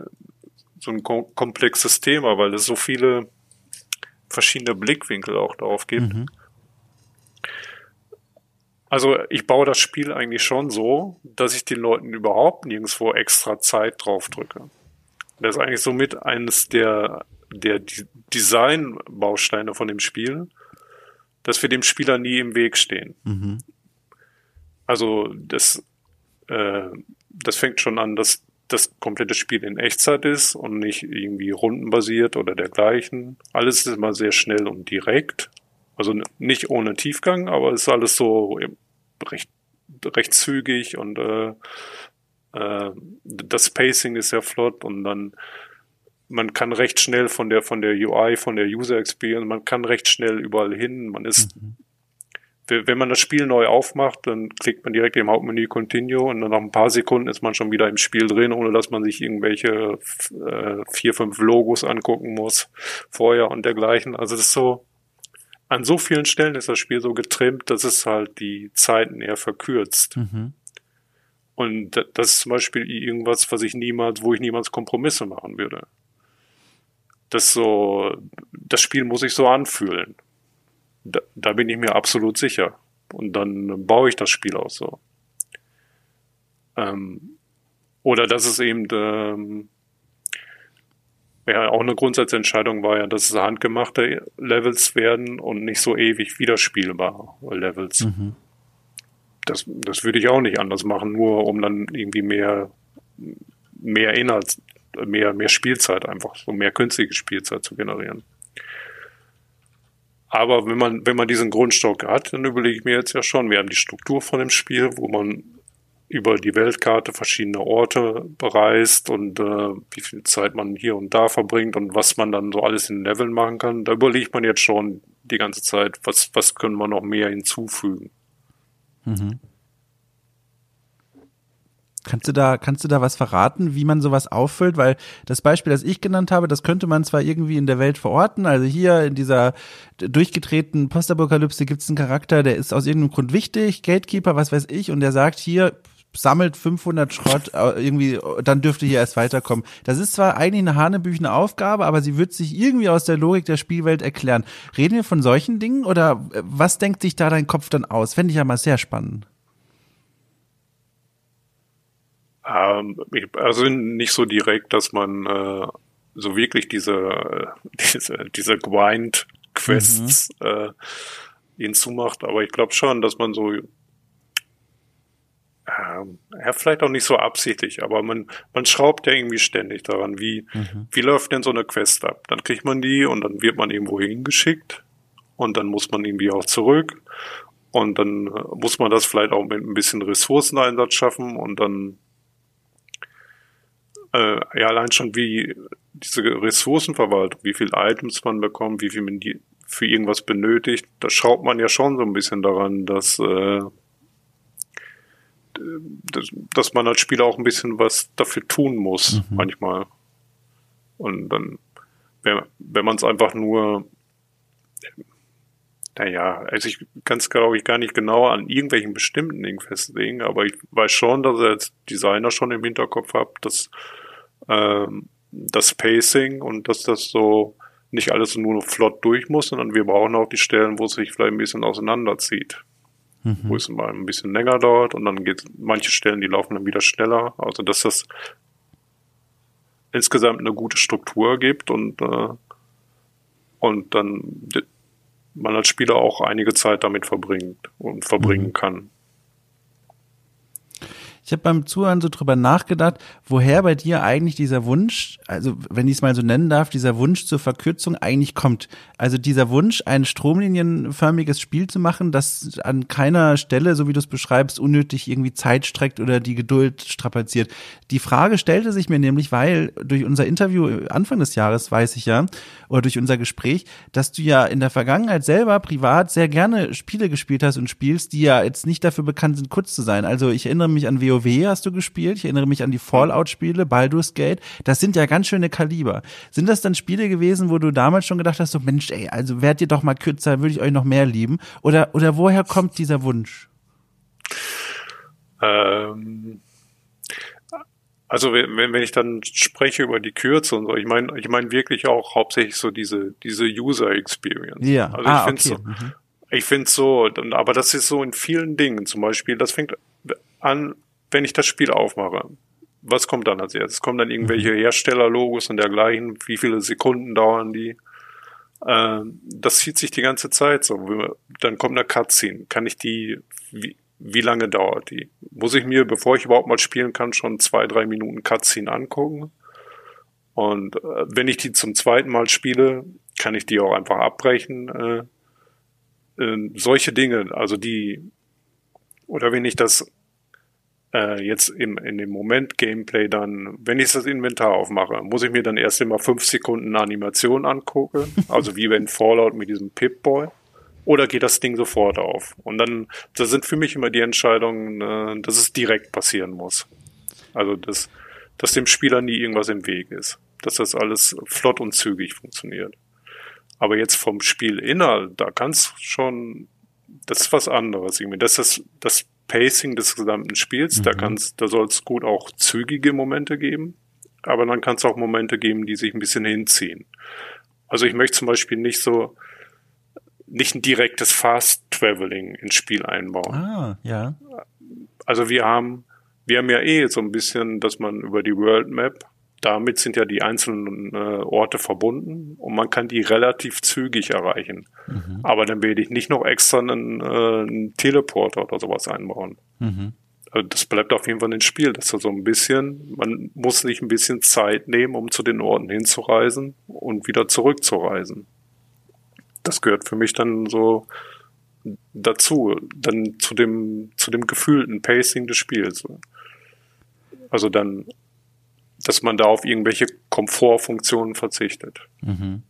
so ein komplexes Thema, weil es so viele verschiedene Blickwinkel auch darauf gibt. Mhm. Also ich baue das Spiel eigentlich schon so, dass ich den Leuten überhaupt nirgendwo extra Zeit drauf drücke. Das ist eigentlich somit eines der, der Design-Bausteine von dem Spiel, dass wir dem Spieler nie im Weg stehen. Mhm. Also das äh, das fängt schon an, dass das komplette Spiel in Echtzeit ist und nicht irgendwie rundenbasiert oder dergleichen. Alles ist immer sehr schnell und direkt. Also nicht ohne Tiefgang, aber es ist alles so recht, recht zügig und äh, äh, das Pacing ist sehr flott und dann man kann recht schnell von der von der UI, von der User Experience, man kann recht schnell überall hin. Man ist mhm wenn man das Spiel neu aufmacht, dann klickt man direkt im Hauptmenü Continue und dann nach ein paar Sekunden ist man schon wieder im Spiel drin, ohne dass man sich irgendwelche äh, vier, fünf Logos angucken muss vorher und dergleichen. Also das ist so, an so vielen Stellen ist das Spiel so getrimmt, dass es halt die Zeiten eher verkürzt. Mhm. Und das ist zum Beispiel irgendwas, was ich niemals, wo ich niemals Kompromisse machen würde. Das so, das Spiel muss sich so anfühlen. Da, da bin ich mir absolut sicher. Und dann baue ich das Spiel auch so. Ähm, oder dass es eben ähm, ja, auch eine Grundsatzentscheidung war ja, dass es handgemachte Levels werden und nicht so ewig wiederspielbare Levels. Mhm. Das, das würde ich auch nicht anders machen, nur um dann irgendwie mehr, mehr Inhalt, mehr, mehr Spielzeit einfach, so mehr künstliche Spielzeit zu generieren. Aber wenn man, wenn man diesen Grundstock hat, dann überlege ich mir jetzt ja schon, wir haben die Struktur von dem Spiel, wo man über die Weltkarte verschiedene Orte bereist und äh, wie viel Zeit man hier und da verbringt und was man dann so alles in Leveln machen kann. Da überlegt man jetzt schon die ganze Zeit, was, was können wir noch mehr hinzufügen. Mhm. Kannst du da, kannst du da was verraten, wie man sowas auffüllt? Weil das Beispiel, das ich genannt habe, das könnte man zwar irgendwie in der Welt verorten. Also hier in dieser durchgetretenen Postapokalypse gibt es einen Charakter, der ist aus irgendeinem Grund wichtig, Gatekeeper, was weiß ich, und der sagt hier, sammelt 500 Schrott, äh, irgendwie, dann dürfte hier erst weiterkommen. Das ist zwar eigentlich eine hanebüchene Aufgabe, aber sie wird sich irgendwie aus der Logik der Spielwelt erklären. Reden wir von solchen Dingen oder äh, was denkt sich da dein Kopf dann aus? Fände ich ja mal sehr spannend. Ähm, also nicht so direkt, dass man äh, so wirklich diese, diese, diese Grind-Quests mhm. äh, hinzumacht, aber ich glaube schon, dass man so ähm, ja, vielleicht auch nicht so absichtlich, aber man, man schraubt ja irgendwie ständig daran, wie, mhm. wie läuft denn so eine Quest ab? Dann kriegt man die und dann wird man irgendwo hingeschickt und dann muss man irgendwie auch zurück und dann äh, muss man das vielleicht auch mit ein bisschen Ressourceneinsatz schaffen und dann äh, ja allein schon wie diese Ressourcenverwaltung, wie viel Items man bekommt, wie viel man die für irgendwas benötigt, da schraubt man ja schon so ein bisschen daran, dass, äh, dass, dass man als Spieler auch ein bisschen was dafür tun muss, mhm. manchmal. Und dann, wenn, wenn man es einfach nur naja, also ich kann es glaube ich gar nicht genau an irgendwelchen bestimmten Dingen festlegen, aber ich weiß schon, dass er als Designer schon im Hinterkopf hat, dass ähm, das Pacing und dass das so nicht alles nur flott durch muss, sondern wir brauchen auch die Stellen, wo es sich vielleicht ein bisschen auseinanderzieht. Mhm. Wo es mal ein bisschen länger dauert und dann geht manche Stellen, die laufen dann wieder schneller. Also dass das insgesamt eine gute Struktur gibt und äh, und dann man als Spieler auch einige Zeit damit verbringt und verbringen mhm. kann. Ich habe beim Zuhören so drüber nachgedacht, woher bei dir eigentlich dieser Wunsch, also wenn ich es mal so nennen darf, dieser Wunsch zur Verkürzung eigentlich kommt. Also dieser Wunsch, ein stromlinienförmiges Spiel zu machen, das an keiner Stelle, so wie du es beschreibst, unnötig irgendwie Zeit streckt oder die Geduld strapaziert. Die Frage stellte sich mir nämlich, weil durch unser Interview Anfang des Jahres weiß ich ja, oder durch unser Gespräch, dass du ja in der Vergangenheit selber privat sehr gerne Spiele gespielt hast und spielst, die ja jetzt nicht dafür bekannt sind, kurz zu sein. Also ich erinnere mich an WoW WoW hast du gespielt. Ich erinnere mich an die Fallout-Spiele, Baldur's Gate. Das sind ja ganz schöne Kaliber. Sind das dann Spiele gewesen, wo du damals schon gedacht hast, so Mensch, ey, also werdet ihr doch mal kürzer, würde ich euch noch mehr lieben? Oder, oder woher kommt dieser Wunsch? Ähm, also wenn, wenn ich dann spreche über die Kürze und so, ich meine, ich meine wirklich auch hauptsächlich so diese, diese User Experience. Ja. Also ah, ich finde okay. so, mhm. ich finde so, aber das ist so in vielen Dingen. Zum Beispiel, das fängt an wenn ich das Spiel aufmache, was kommt dann als erstes? Kommen dann irgendwelche mhm. Herstellerlogos und dergleichen? Wie viele Sekunden dauern die? Ähm, das zieht sich die ganze Zeit so. Dann kommt eine Cutscene. Kann ich die, wie, wie lange dauert die? Muss ich mir, bevor ich überhaupt mal spielen kann, schon zwei, drei Minuten Cutscene angucken? Und äh, wenn ich die zum zweiten Mal spiele, kann ich die auch einfach abbrechen. Äh, äh, solche Dinge, also die, oder wenn ich das äh, jetzt im, in dem Moment Gameplay dann, wenn ich das Inventar aufmache, muss ich mir dann erst immer fünf Sekunden Animation angucken, also wie wenn Fallout mit diesem Pip-Boy, oder geht das Ding sofort auf? Und dann, das sind für mich immer die Entscheidungen, äh, dass es direkt passieren muss. Also, dass, dass dem Spieler nie irgendwas im Weg ist. Dass das alles flott und zügig funktioniert. Aber jetzt vom Spielinhalt, da kann es schon, das ist was anderes irgendwie. Das ist das Pacing des gesamten Spiels. Mhm. Da kann's, da soll es gut auch zügige Momente geben, aber dann kann es auch Momente geben, die sich ein bisschen hinziehen. Also ich möchte zum Beispiel nicht so nicht ein direktes Fast Traveling ins Spiel einbauen. Ah, ja. Also wir haben wir haben ja eh so ein bisschen, dass man über die World Map damit sind ja die einzelnen äh, Orte verbunden und man kann die relativ zügig erreichen. Mhm. Aber dann werde ich nicht noch extra einen, äh, einen Teleporter oder sowas einbauen. Mhm. Also das bleibt auf jeden Fall ins Spiel, dass er so ein bisschen, man muss sich ein bisschen Zeit nehmen, um zu den Orten hinzureisen und wieder zurückzureisen. Das gehört für mich dann so dazu, dann zu dem, zu dem gefühlten Pacing des Spiels. Also dann dass man da auf irgendwelche Komfortfunktionen verzichtet. Mhm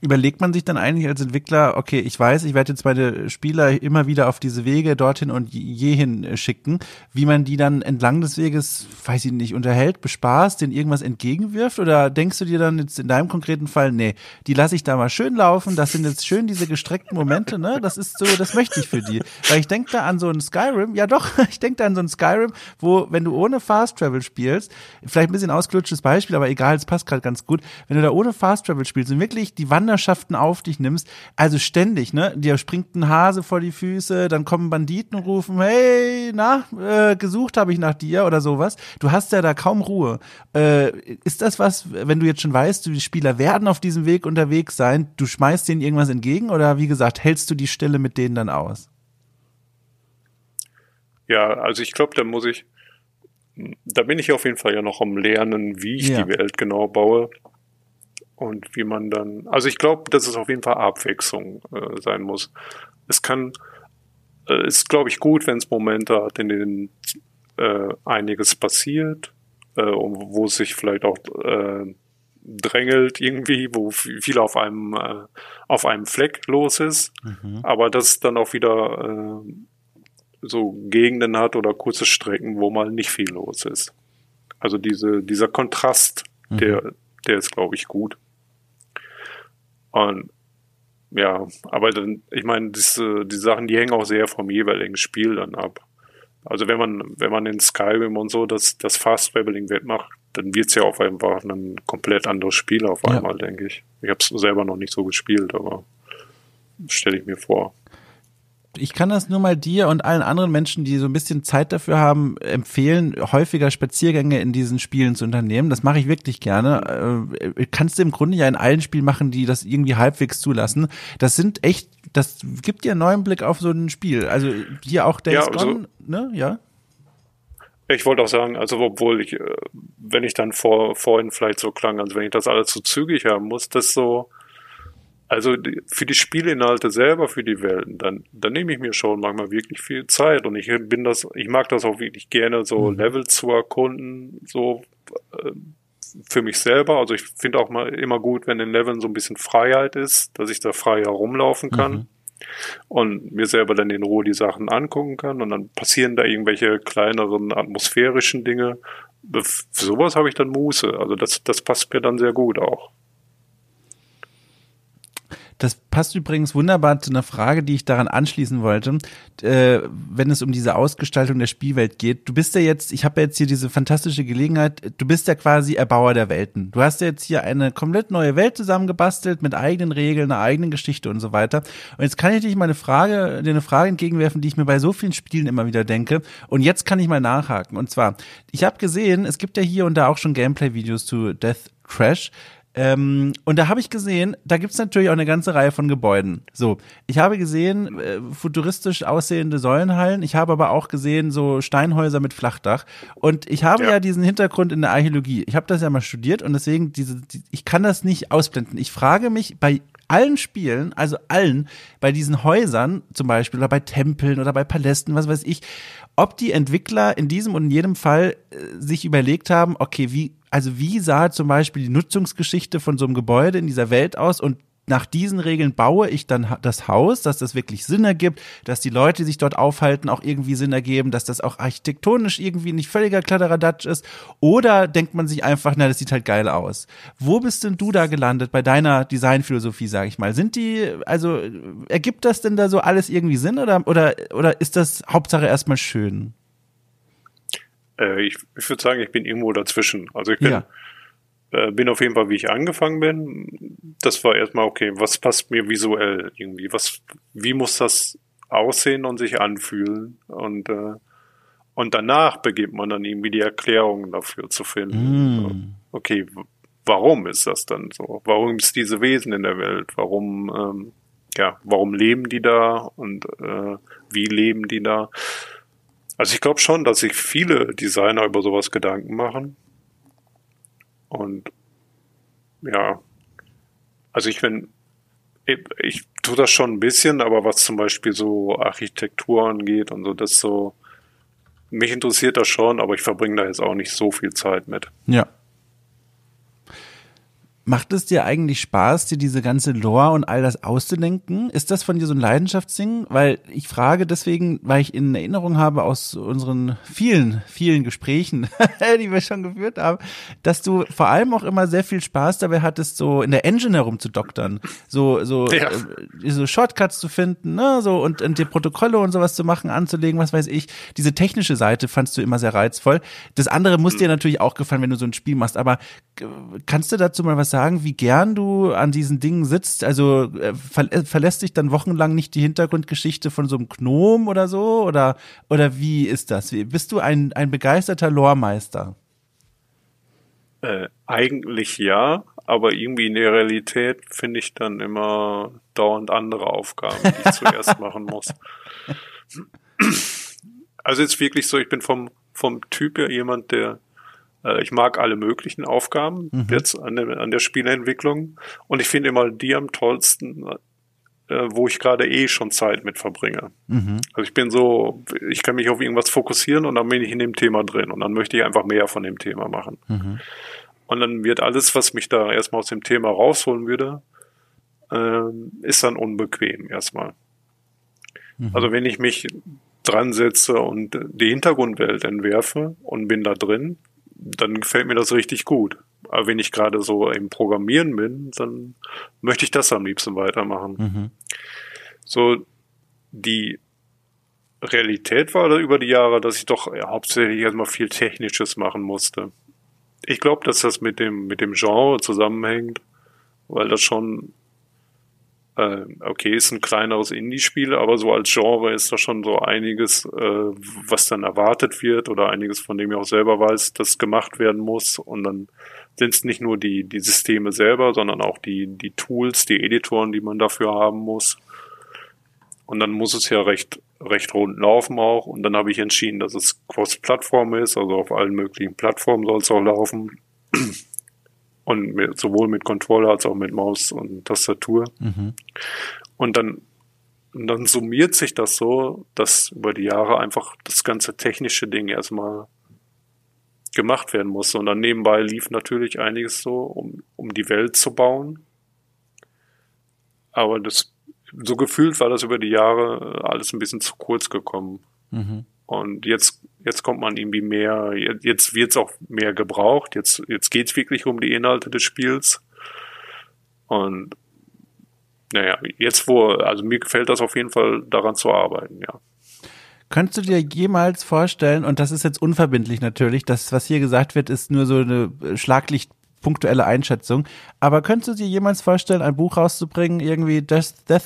überlegt man sich dann eigentlich als Entwickler, okay, ich weiß, ich werde jetzt meine Spieler immer wieder auf diese Wege dorthin und jehin äh, schicken, wie man die dann entlang des Weges, weiß ich nicht, unterhält, bespaßt, denen irgendwas entgegenwirft? Oder denkst du dir dann jetzt in deinem konkreten Fall, nee, die lasse ich da mal schön laufen, das sind jetzt schön diese gestreckten Momente, ne? Das ist so, das möchte ich für die. Weil ich denke da an so ein Skyrim, ja doch, ich denke da an so ein Skyrim, wo, wenn du ohne Fast Travel spielst, vielleicht ein bisschen ausgelutschtes Beispiel, aber egal, es passt gerade ganz gut, wenn du da ohne Fast Travel spielst und wirklich die Wander Wanderschaften auf dich nimmst, also ständig, ne? Dir springt ein Hase vor die Füße, dann kommen Banditen und rufen, hey, na, äh, gesucht habe ich nach dir oder sowas. Du hast ja da kaum Ruhe. Äh, ist das was, wenn du jetzt schon weißt, die Spieler werden auf diesem Weg unterwegs sein, du schmeißt denen irgendwas entgegen oder wie gesagt, hältst du die Stille mit denen dann aus? Ja, also ich glaube, da muss ich, da bin ich auf jeden Fall ja noch am Lernen, wie ich ja. die Welt genau baue und wie man dann, also ich glaube, dass es auf jeden Fall Abwechslung äh, sein muss. Es kann, äh, ist glaube ich gut, wenn es Momente hat, in denen äh, einiges passiert, äh, wo es sich vielleicht auch äh, drängelt irgendwie, wo viel auf einem äh, auf einem Fleck los ist, mhm. aber das dann auch wieder äh, so Gegenden hat oder kurze Strecken, wo mal nicht viel los ist. Also diese dieser Kontrast, mhm. der der ist glaube ich gut. Und ja, aber dann, ich meine, diese, die Sachen, die hängen auch sehr vom jeweiligen Spiel dann ab. Also wenn man, wenn man in Skyrim und so das, das Fast Traveling wettmacht, dann wird's ja auf einfach ein komplett anderes Spiel auf einmal, ja. denke ich. Ich habe es selber noch nicht so gespielt, aber stelle ich mir vor ich kann das nur mal dir und allen anderen Menschen, die so ein bisschen Zeit dafür haben, empfehlen, häufiger Spaziergänge in diesen Spielen zu unternehmen. Das mache ich wirklich gerne. Äh, kannst du im Grunde ja in allen Spielen machen, die das irgendwie halbwegs zulassen. Das sind echt, das gibt dir einen neuen Blick auf so ein Spiel. Also hier auch Days ja, also, Gone, ne? Ja. Ich wollte auch sagen, also obwohl ich, äh, wenn ich dann vor, vorhin vielleicht so klang, also wenn ich das alles so zügig haben muss, das so, also für die Spielinhalte selber, für die Welten, dann, dann nehme ich mir schon manchmal wirklich viel Zeit und ich bin das, ich mag das auch wirklich gerne, so mhm. Level zu erkunden, so äh, für mich selber. Also ich finde auch mal immer gut, wenn in Leveln so ein bisschen Freiheit ist, dass ich da frei herumlaufen kann. Mhm. Und mir selber dann in Ruhe die Sachen angucken kann und dann passieren da irgendwelche kleineren atmosphärischen Dinge. Für sowas habe ich dann Muße. Also das, das passt mir dann sehr gut auch. Das passt übrigens wunderbar zu einer Frage, die ich daran anschließen wollte, äh, wenn es um diese Ausgestaltung der Spielwelt geht. Du bist ja jetzt, ich habe ja jetzt hier diese fantastische Gelegenheit, du bist ja quasi Erbauer der Welten. Du hast ja jetzt hier eine komplett neue Welt zusammengebastelt mit eigenen Regeln, einer eigenen Geschichte und so weiter. Und jetzt kann ich dich mal eine Frage, dir eine Frage entgegenwerfen, die ich mir bei so vielen Spielen immer wieder denke. Und jetzt kann ich mal nachhaken. Und zwar, ich habe gesehen, es gibt ja hier und da auch schon Gameplay-Videos zu Death Crash. Ähm, und da habe ich gesehen, da gibt's natürlich auch eine ganze Reihe von Gebäuden. So, ich habe gesehen, äh, futuristisch aussehende Säulenhallen, ich habe aber auch gesehen, so Steinhäuser mit Flachdach. Und ich habe ja, ja diesen Hintergrund in der Archäologie. Ich habe das ja mal studiert und deswegen, diese, die, ich kann das nicht ausblenden. Ich frage mich bei allen Spielen, also allen, bei diesen Häusern zum Beispiel oder bei Tempeln oder bei Palästen, was weiß ich, ob die Entwickler in diesem und in jedem Fall äh, sich überlegt haben, okay, wie also wie sah zum Beispiel die Nutzungsgeschichte von so einem Gebäude in dieser Welt aus und nach diesen Regeln baue ich dann das Haus, dass das wirklich Sinn ergibt, dass die Leute, die sich dort aufhalten, auch irgendwie Sinn ergeben, dass das auch architektonisch irgendwie nicht völliger Kladderadatsch ist. Oder denkt man sich einfach, na, das sieht halt geil aus. Wo bist denn du da gelandet bei deiner Designphilosophie, sag ich mal? Sind die, also ergibt das denn da so alles irgendwie Sinn oder, oder, oder ist das Hauptsache erstmal schön? Äh, ich ich würde sagen, ich bin irgendwo dazwischen. Also ich bin, ja. äh, bin auf jeden Fall, wie ich angefangen bin. Das war erstmal, okay, was passt mir visuell irgendwie? Was, wie muss das aussehen und sich anfühlen? Und, äh, Und danach beginnt man dann irgendwie die Erklärungen dafür zu finden. Mm. Okay, warum ist das dann so? Warum ist diese Wesen in der Welt? Warum, ähm, ja, warum leben die da und äh, wie leben die da? Also ich glaube schon, dass sich viele Designer über sowas Gedanken machen. Und ja, also ich bin, ich, ich tue das schon ein bisschen, aber was zum Beispiel so Architektur angeht und so, das so, mich interessiert das schon, aber ich verbringe da jetzt auch nicht so viel Zeit mit. Ja, Macht es dir eigentlich Spaß, dir diese ganze Lore und all das auszudenken? Ist das von dir so ein Leidenschaftsding? Weil ich frage deswegen, weil ich in Erinnerung habe aus unseren vielen, vielen Gesprächen, die wir schon geführt haben, dass du vor allem auch immer sehr viel Spaß dabei hattest, so in der Engine herumzudoktern, so so ja. äh, so Shortcuts zu finden, ne, so und, und dir Protokolle und sowas zu machen, anzulegen, was weiß ich. Diese technische Seite fandst du immer sehr reizvoll. Das andere muss dir natürlich auch gefallen, wenn du so ein Spiel machst. Aber äh, kannst du dazu mal was sagen? Sagen, wie gern du an diesen Dingen sitzt? Also äh, ver äh, verlässt dich dann wochenlang nicht die Hintergrundgeschichte von so einem Gnom oder so? Oder, oder wie ist das? Wie, bist du ein, ein begeisterter Loremeister? Äh, eigentlich ja, aber irgendwie in der Realität finde ich dann immer dauernd andere Aufgaben, die ich zuerst machen muss. Also jetzt wirklich so, ich bin vom, vom Typ her jemand, der ich mag alle möglichen Aufgaben mhm. jetzt an der, an der Spielentwicklung und ich finde immer die am tollsten, äh, wo ich gerade eh schon Zeit mit verbringe. Mhm. Also ich bin so, ich kann mich auf irgendwas fokussieren und dann bin ich in dem Thema drin und dann möchte ich einfach mehr von dem Thema machen. Mhm. Und dann wird alles, was mich da erstmal aus dem Thema rausholen würde, äh, ist dann unbequem erstmal. Mhm. Also wenn ich mich dran setze und die Hintergrundwelt entwerfe und bin da drin, dann gefällt mir das richtig gut. Aber wenn ich gerade so im Programmieren bin, dann möchte ich das am liebsten weitermachen. Mhm. So, die Realität war da über die Jahre, dass ich doch hauptsächlich erstmal viel Technisches machen musste. Ich glaube, dass das mit dem, mit dem Genre zusammenhängt, weil das schon äh, okay, ist ein kleineres Indie-Spiel, aber so als Genre ist da schon so einiges, äh, was dann erwartet wird oder einiges, von dem ich auch selber weiß, das gemacht werden muss. Und dann sind es nicht nur die, die Systeme selber, sondern auch die, die Tools, die Editoren, die man dafür haben muss. Und dann muss es ja recht, recht rund laufen auch. Und dann habe ich entschieden, dass es Cross-Plattform ist, also auf allen möglichen Plattformen soll es auch laufen. Und mit, sowohl mit Controller als auch mit Maus und Tastatur. Mhm. Und dann, und dann summiert sich das so, dass über die Jahre einfach das ganze technische Ding erstmal gemacht werden muss. Und dann nebenbei lief natürlich einiges so, um, um die Welt zu bauen. Aber das, so gefühlt war das über die Jahre alles ein bisschen zu kurz gekommen. Mhm. Und jetzt, jetzt kommt man irgendwie mehr, jetzt wird es auch mehr gebraucht. Jetzt, jetzt geht es wirklich um die Inhalte des Spiels. Und naja, jetzt wo, also mir gefällt das auf jeden Fall daran zu arbeiten, ja. Könntest du dir jemals vorstellen, und das ist jetzt unverbindlich natürlich, das, was hier gesagt wird, ist nur so eine Schlaglicht punktuelle Einschätzung. Aber könntest du dir jemals vorstellen, ein Buch rauszubringen, irgendwie Death, Death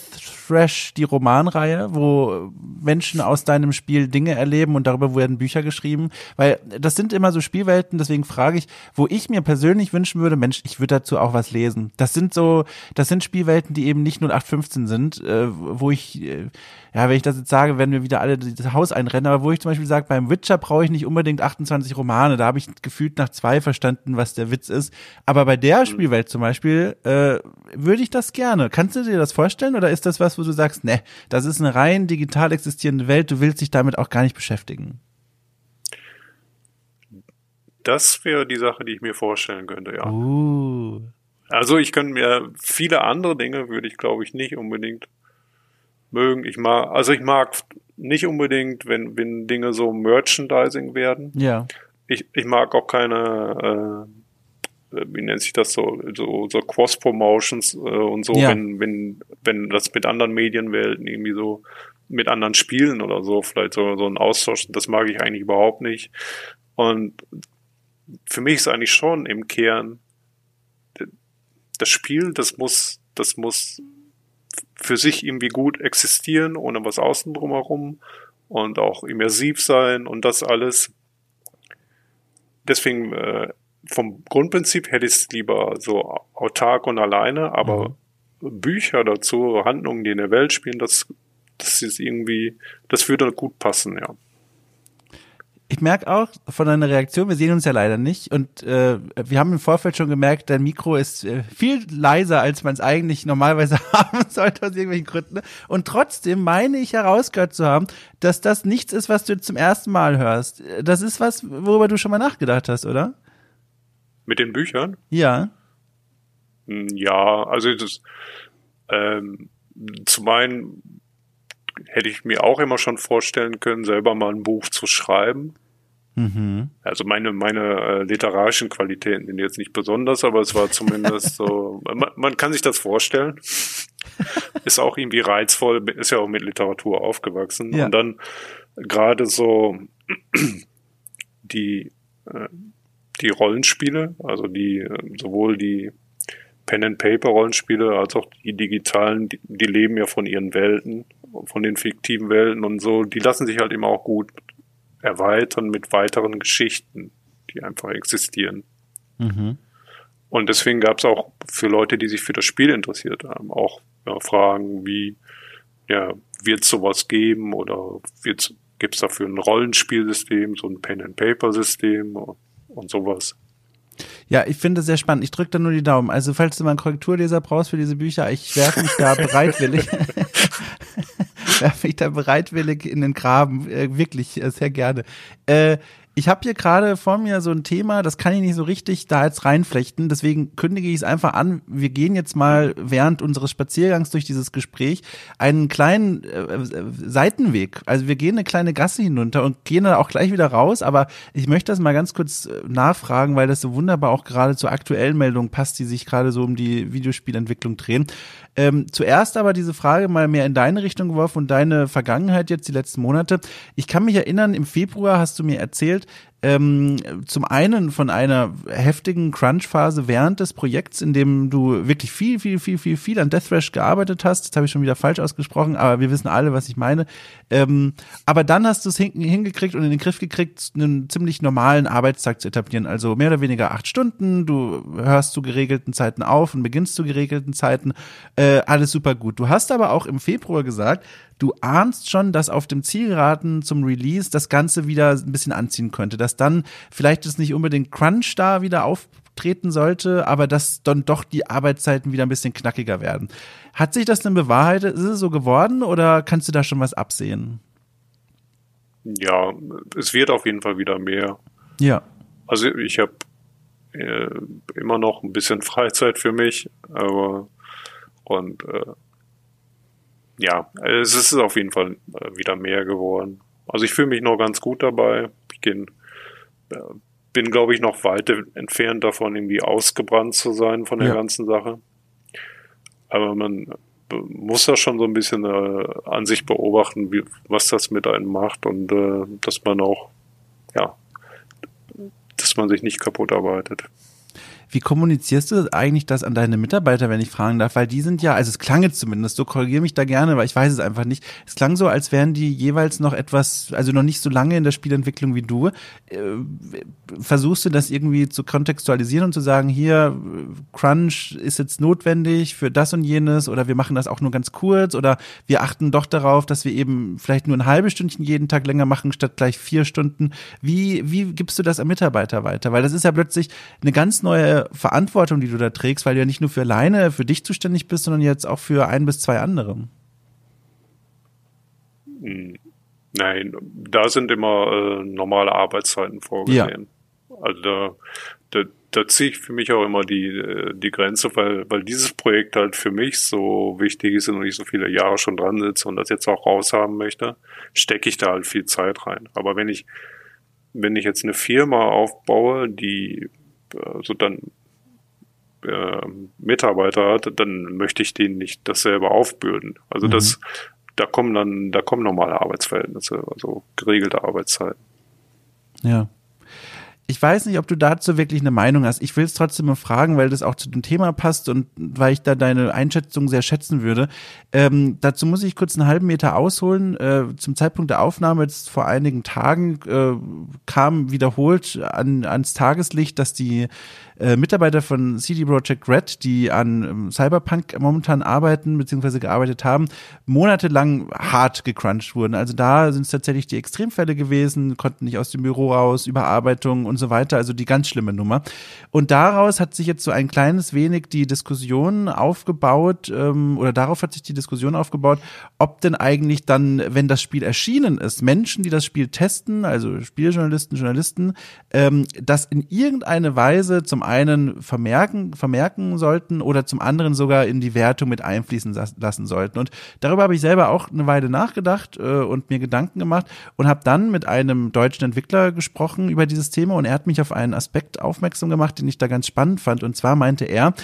Thrash, die Romanreihe, wo Menschen aus deinem Spiel Dinge erleben und darüber werden Bücher geschrieben? Weil das sind immer so Spielwelten, deswegen frage ich, wo ich mir persönlich wünschen würde, Mensch, ich würde dazu auch was lesen. Das sind so, das sind Spielwelten, die eben nicht 0815 sind, äh, wo ich, äh, ja, wenn ich das jetzt sage, werden wir wieder alle das Haus einrennen, aber wo ich zum Beispiel sage, beim Witcher brauche ich nicht unbedingt 28 Romane, da habe ich gefühlt nach zwei verstanden, was der Witz ist. Aber bei der mhm. Spielwelt zum Beispiel äh, würde ich das gerne. Kannst du dir das vorstellen oder ist das was, wo du sagst, ne, das ist eine rein digital existierende Welt, du willst dich damit auch gar nicht beschäftigen? Das wäre die Sache, die ich mir vorstellen könnte, ja. Uh. Also ich könnte mir viele andere Dinge würde ich glaube ich nicht unbedingt mögen. Ich mag, also ich mag nicht unbedingt, wenn, wenn Dinge so Merchandising werden. Ja. Ich, ich mag auch keine äh, wie nennt sich das so, so, so Cross-Promotions äh, und so, ja. wenn, wenn, wenn das mit anderen Medienwelten irgendwie so mit anderen Spielen oder so, vielleicht so, so ein Austausch, das mag ich eigentlich überhaupt nicht. Und für mich ist eigentlich schon im Kern das Spiel, das muss, das muss für sich irgendwie gut existieren, ohne was außen drumherum und auch immersiv sein und das alles. Deswegen äh, vom Grundprinzip hätte ich es lieber so autark und alleine, aber mhm. Bücher dazu, Handlungen, die in der Welt spielen, das, das ist irgendwie, das würde gut passen, ja ich merke auch von deiner Reaktion, wir sehen uns ja leider nicht und äh, wir haben im Vorfeld schon gemerkt, dein Mikro ist äh, viel leiser, als man es eigentlich normalerweise haben sollte aus irgendwelchen Gründen. Und trotzdem meine ich herausgehört zu haben, dass das nichts ist, was du zum ersten Mal hörst. Das ist was, worüber du schon mal nachgedacht hast, oder? Mit den Büchern? Ja. Hm, ja, also das ähm, zum einen hätte ich mir auch immer schon vorstellen können, selber mal ein Buch zu schreiben. Mhm. Also meine, meine äh, literarischen Qualitäten sind jetzt nicht besonders, aber es war zumindest so, man, man kann sich das vorstellen. ist auch irgendwie reizvoll, ist ja auch mit Literatur aufgewachsen. Ja. Und dann gerade so die, äh, die Rollenspiele, also die, äh, sowohl die Pen-and-Paper-Rollenspiele als auch die digitalen, die, die leben ja von ihren Welten, von den fiktiven Welten und so, die lassen sich halt immer auch gut erweitern mit weiteren Geschichten, die einfach existieren. Mhm. Und deswegen gab es auch für Leute, die sich für das Spiel interessiert haben, auch ja, Fragen wie, ja, wird es sowas geben oder gibt es dafür ein Rollenspielsystem, so ein Pen-and-Paper-System und sowas. Ja, ich finde es sehr spannend. Ich drücke da nur die Daumen. Also, falls du mal einen Korrekturleser brauchst für diese Bücher, ich werfe mich da bereitwillig. Werfe mich da bereitwillig in den Graben. Äh, wirklich, äh, sehr gerne. Äh, ich habe hier gerade vor mir so ein Thema, das kann ich nicht so richtig da jetzt reinflechten. Deswegen kündige ich es einfach an. Wir gehen jetzt mal während unseres Spaziergangs durch dieses Gespräch einen kleinen äh, Seitenweg. Also wir gehen eine kleine Gasse hinunter und gehen dann auch gleich wieder raus. Aber ich möchte das mal ganz kurz äh, nachfragen, weil das so wunderbar auch gerade zur aktuellen Meldung passt, die sich gerade so um die Videospielentwicklung drehen. Ähm, zuerst aber diese Frage mal mehr in deine Richtung geworfen und deine Vergangenheit jetzt die letzten Monate. Ich kann mich erinnern, im Februar hast du mir erzählt, ähm, zum einen von einer heftigen Crunch-Phase während des Projekts, in dem du wirklich viel, viel, viel, viel, viel an Death Thrash gearbeitet hast. Das habe ich schon wieder falsch ausgesprochen, aber wir wissen alle, was ich meine. Ähm, aber dann hast du es hin hingekriegt und in den Griff gekriegt, einen ziemlich normalen Arbeitstag zu etablieren. Also mehr oder weniger acht Stunden. Du hörst zu geregelten Zeiten auf und beginnst zu geregelten Zeiten. Äh, alles super gut. Du hast aber auch im Februar gesagt, du ahnst schon, dass auf dem Zielraten zum Release das Ganze wieder ein bisschen anziehen könnte, dass dann vielleicht es nicht unbedingt Crunch da wieder auftreten sollte, aber dass dann doch die Arbeitszeiten wieder ein bisschen knackiger werden. Hat sich das denn bewahrheitet? Ist es so geworden oder kannst du da schon was absehen? Ja, es wird auf jeden Fall wieder mehr. Ja. Also ich habe äh, immer noch ein bisschen Freizeit für mich, aber und äh, ja, es ist auf jeden Fall äh, wieder mehr geworden. Also ich fühle mich noch ganz gut dabei. Ich bin, äh, bin glaube ich, noch weit entfernt davon, irgendwie ausgebrannt zu sein von der ja. ganzen Sache. Aber man äh, muss da schon so ein bisschen äh, an sich beobachten, wie, was das mit einem macht und äh, dass man auch, ja, dass man sich nicht kaputt arbeitet. Wie kommunizierst du eigentlich das an deine Mitarbeiter, wenn ich fragen darf? Weil die sind ja, also es klang jetzt zumindest, so korrigiere mich da gerne, weil ich weiß es einfach nicht. Es klang so, als wären die jeweils noch etwas, also noch nicht so lange in der Spielentwicklung wie du. Äh, versuchst du das irgendwie zu kontextualisieren und zu sagen, hier, Crunch ist jetzt notwendig für das und jenes oder wir machen das auch nur ganz kurz oder wir achten doch darauf, dass wir eben vielleicht nur ein halbes Stündchen jeden Tag länger machen, statt gleich vier Stunden. Wie, wie gibst du das am Mitarbeiter weiter? Weil das ist ja plötzlich eine ganz neue Verantwortung, die du da trägst, weil du ja nicht nur für alleine, für dich zuständig bist, sondern jetzt auch für ein bis zwei andere. Nein, da sind immer äh, normale Arbeitszeiten vorgesehen. Ja. Also da, da, da ziehe ich für mich auch immer die, äh, die Grenze, weil, weil dieses Projekt halt für mich so wichtig ist und ich so viele Jahre schon dran sitze und das jetzt auch raushaben möchte, stecke ich da halt viel Zeit rein. Aber wenn ich, wenn ich jetzt eine Firma aufbaue, die also dann äh, Mitarbeiter hat, dann möchte ich denen nicht das selber aufbürden. Also mhm. das, da kommen dann, da kommen normale Arbeitsverhältnisse, also geregelte Arbeitszeiten. Ja. Ich weiß nicht, ob du dazu wirklich eine Meinung hast. Ich will es trotzdem mal fragen, weil das auch zu dem Thema passt und weil ich da deine Einschätzung sehr schätzen würde. Ähm, dazu muss ich kurz einen halben Meter ausholen. Äh, zum Zeitpunkt der Aufnahme jetzt vor einigen Tagen äh, kam wiederholt an, ans Tageslicht, dass die äh, Mitarbeiter von CD Projekt Red, die an ähm, Cyberpunk momentan arbeiten bzw. gearbeitet haben, monatelang hart gecrunched wurden. Also da sind es tatsächlich die Extremfälle gewesen, konnten nicht aus dem Büro raus, Überarbeitung und so weiter, also die ganz schlimme Nummer. Und daraus hat sich jetzt so ein kleines wenig die Diskussion aufgebaut, ähm, oder darauf hat sich die Diskussion aufgebaut, ob denn eigentlich dann, wenn das Spiel erschienen ist, Menschen, die das Spiel testen, also Spieljournalisten, Journalisten, ähm, das in irgendeine Weise zum einen vermerken, vermerken sollten oder zum anderen sogar in die Wertung mit einfließen lassen sollten. Und darüber habe ich selber auch eine Weile nachgedacht äh, und mir Gedanken gemacht und habe dann mit einem deutschen Entwickler gesprochen über dieses Thema und er hat mich auf einen Aspekt aufmerksam gemacht, den ich da ganz spannend fand. Und zwar meinte er,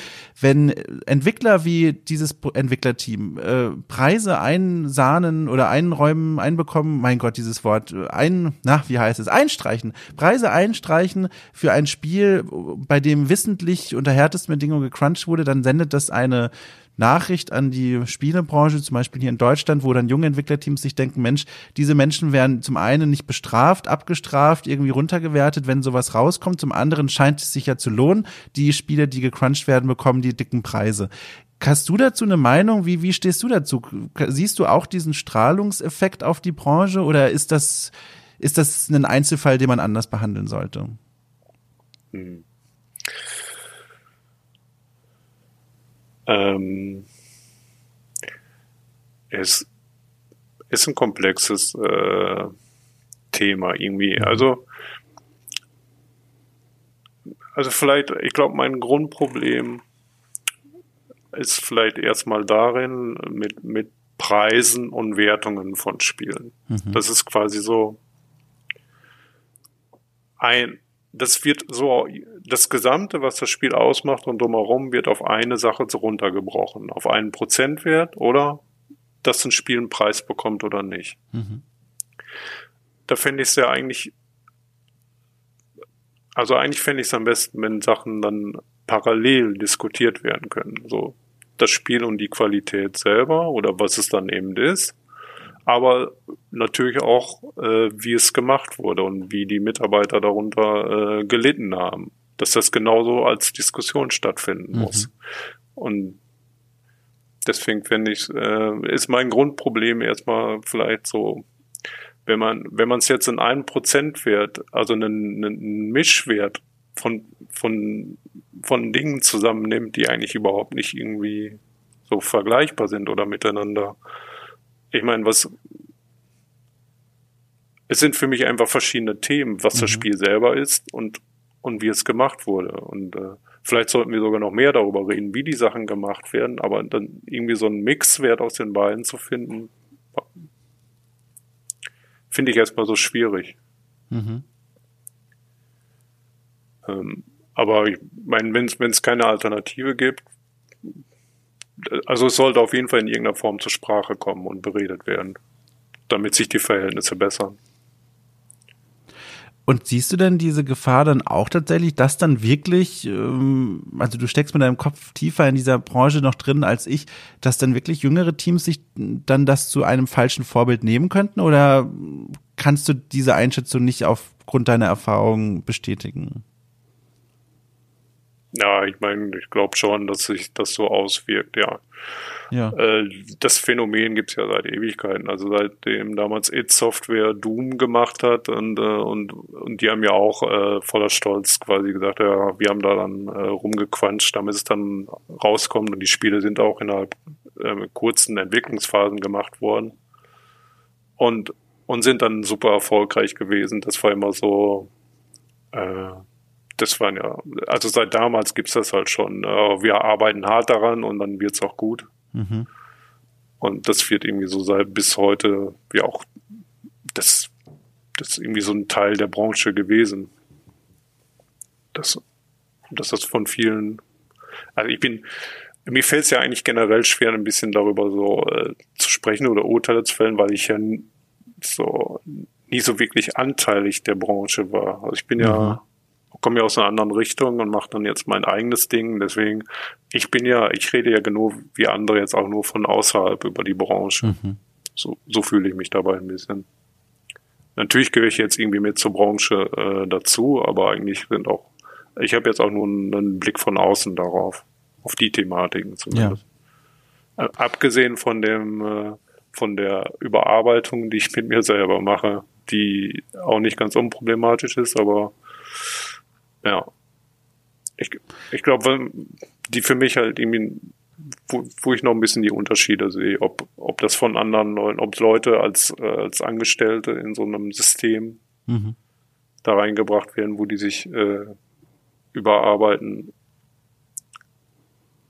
wenn Entwickler wie dieses Entwicklerteam äh, Preise einsahnen oder einräumen, einbekommen, mein Gott, dieses Wort, ein, na, wie heißt es, einstreichen, Preise einstreichen für ein Spiel, bei dem dem wissentlich unter härtesten Bedingungen gecrunched wurde, dann sendet das eine Nachricht an die Spielebranche, zum Beispiel hier in Deutschland, wo dann junge Entwicklerteams sich denken, Mensch, diese Menschen werden zum einen nicht bestraft, abgestraft, irgendwie runtergewertet, wenn sowas rauskommt. Zum anderen scheint es sich ja zu lohnen. Die Spiele, die gecrunched werden, bekommen die dicken Preise. Hast du dazu eine Meinung? Wie, wie stehst du dazu? Siehst du auch diesen Strahlungseffekt auf die Branche oder ist das, ist das ein Einzelfall, den man anders behandeln sollte? Hm. Ähm, es ist ein komplexes äh, Thema irgendwie. Mhm. Also, also vielleicht, ich glaube, mein Grundproblem ist vielleicht erstmal darin mit, mit Preisen und Wertungen von Spielen. Mhm. Das ist quasi so ein, das wird so, das Gesamte, was das Spiel ausmacht und drumherum, wird auf eine Sache runtergebrochen. Auf einen Prozentwert oder dass ein Spiel einen Preis bekommt oder nicht. Mhm. Da fände ich es ja eigentlich, also eigentlich fände ich es am besten, wenn Sachen dann parallel diskutiert werden können. So das Spiel und die Qualität selber oder was es dann eben ist aber natürlich auch, äh, wie es gemacht wurde und wie die Mitarbeiter darunter äh, gelitten haben. Dass das genauso als Diskussion stattfinden mhm. muss. Und deswegen finde ich, äh, ist mein Grundproblem erstmal vielleicht so, wenn man, wenn man es jetzt in einem Prozentwert, also einen, einen Mischwert von, von, von Dingen zusammennimmt, die eigentlich überhaupt nicht irgendwie so vergleichbar sind oder miteinander ich meine, was es sind für mich einfach verschiedene Themen, was mhm. das Spiel selber ist und und wie es gemacht wurde. Und äh, vielleicht sollten wir sogar noch mehr darüber reden, wie die Sachen gemacht werden, aber dann irgendwie so einen Mixwert aus den beiden zu finden, finde ich erstmal so schwierig. Mhm. Ähm, aber ich meine, wenn es keine Alternative gibt, also es sollte auf jeden Fall in irgendeiner Form zur Sprache kommen und beredet werden, damit sich die Verhältnisse bessern. Und siehst du denn diese Gefahr dann auch tatsächlich, dass dann wirklich, ähm, also du steckst mit deinem Kopf tiefer in dieser Branche noch drin als ich, dass dann wirklich jüngere Teams sich dann das zu einem falschen Vorbild nehmen könnten? Oder kannst du diese Einschätzung nicht aufgrund deiner Erfahrung bestätigen? Ja, ich meine, ich glaube schon, dass sich das so auswirkt, ja. Ja. Äh, das Phänomen gibt's ja seit Ewigkeiten. Also seitdem damals It Software Doom gemacht hat und, äh, und, und die haben ja auch äh, voller Stolz quasi gesagt, ja, wir haben da dann äh, rumgequatscht, damit es dann rauskommt und die Spiele sind auch innerhalb äh, kurzen Entwicklungsphasen gemacht worden und, und sind dann super erfolgreich gewesen. Das war immer so, äh, das waren ja, also seit damals gibt's das halt schon. Äh, wir arbeiten hart daran und dann wird's auch gut. Mhm. Und das wird irgendwie so seit bis heute wie auch das, das ist irgendwie so ein Teil der Branche gewesen. Das, dass das von vielen, also ich bin, mir fällt es ja eigentlich generell schwer, ein bisschen darüber so äh, zu sprechen oder Urteile zu fällen, weil ich ja so nie so wirklich anteilig der Branche war. Also ich bin mhm. ja komme ja aus einer anderen Richtung und mache dann jetzt mein eigenes Ding. Deswegen, ich bin ja, ich rede ja genug wie andere jetzt auch nur von außerhalb über die Branche. Mhm. So, so fühle ich mich dabei ein bisschen. Natürlich gehöre ich jetzt irgendwie mit zur Branche äh, dazu, aber eigentlich sind auch, ich habe jetzt auch nur einen, einen, Blick von außen darauf, auf die Thematiken zumindest. Ja. Äh, abgesehen von dem, äh, von der Überarbeitung, die ich mit mir selber mache, die auch nicht ganz unproblematisch ist, aber ja. Ich, ich glaube, die für mich halt irgendwie, wo, wo ich noch ein bisschen die Unterschiede sehe, ob, ob das von anderen Leuten, ob Leute als, äh, als Angestellte in so einem System mhm. da reingebracht werden, wo die sich äh, überarbeiten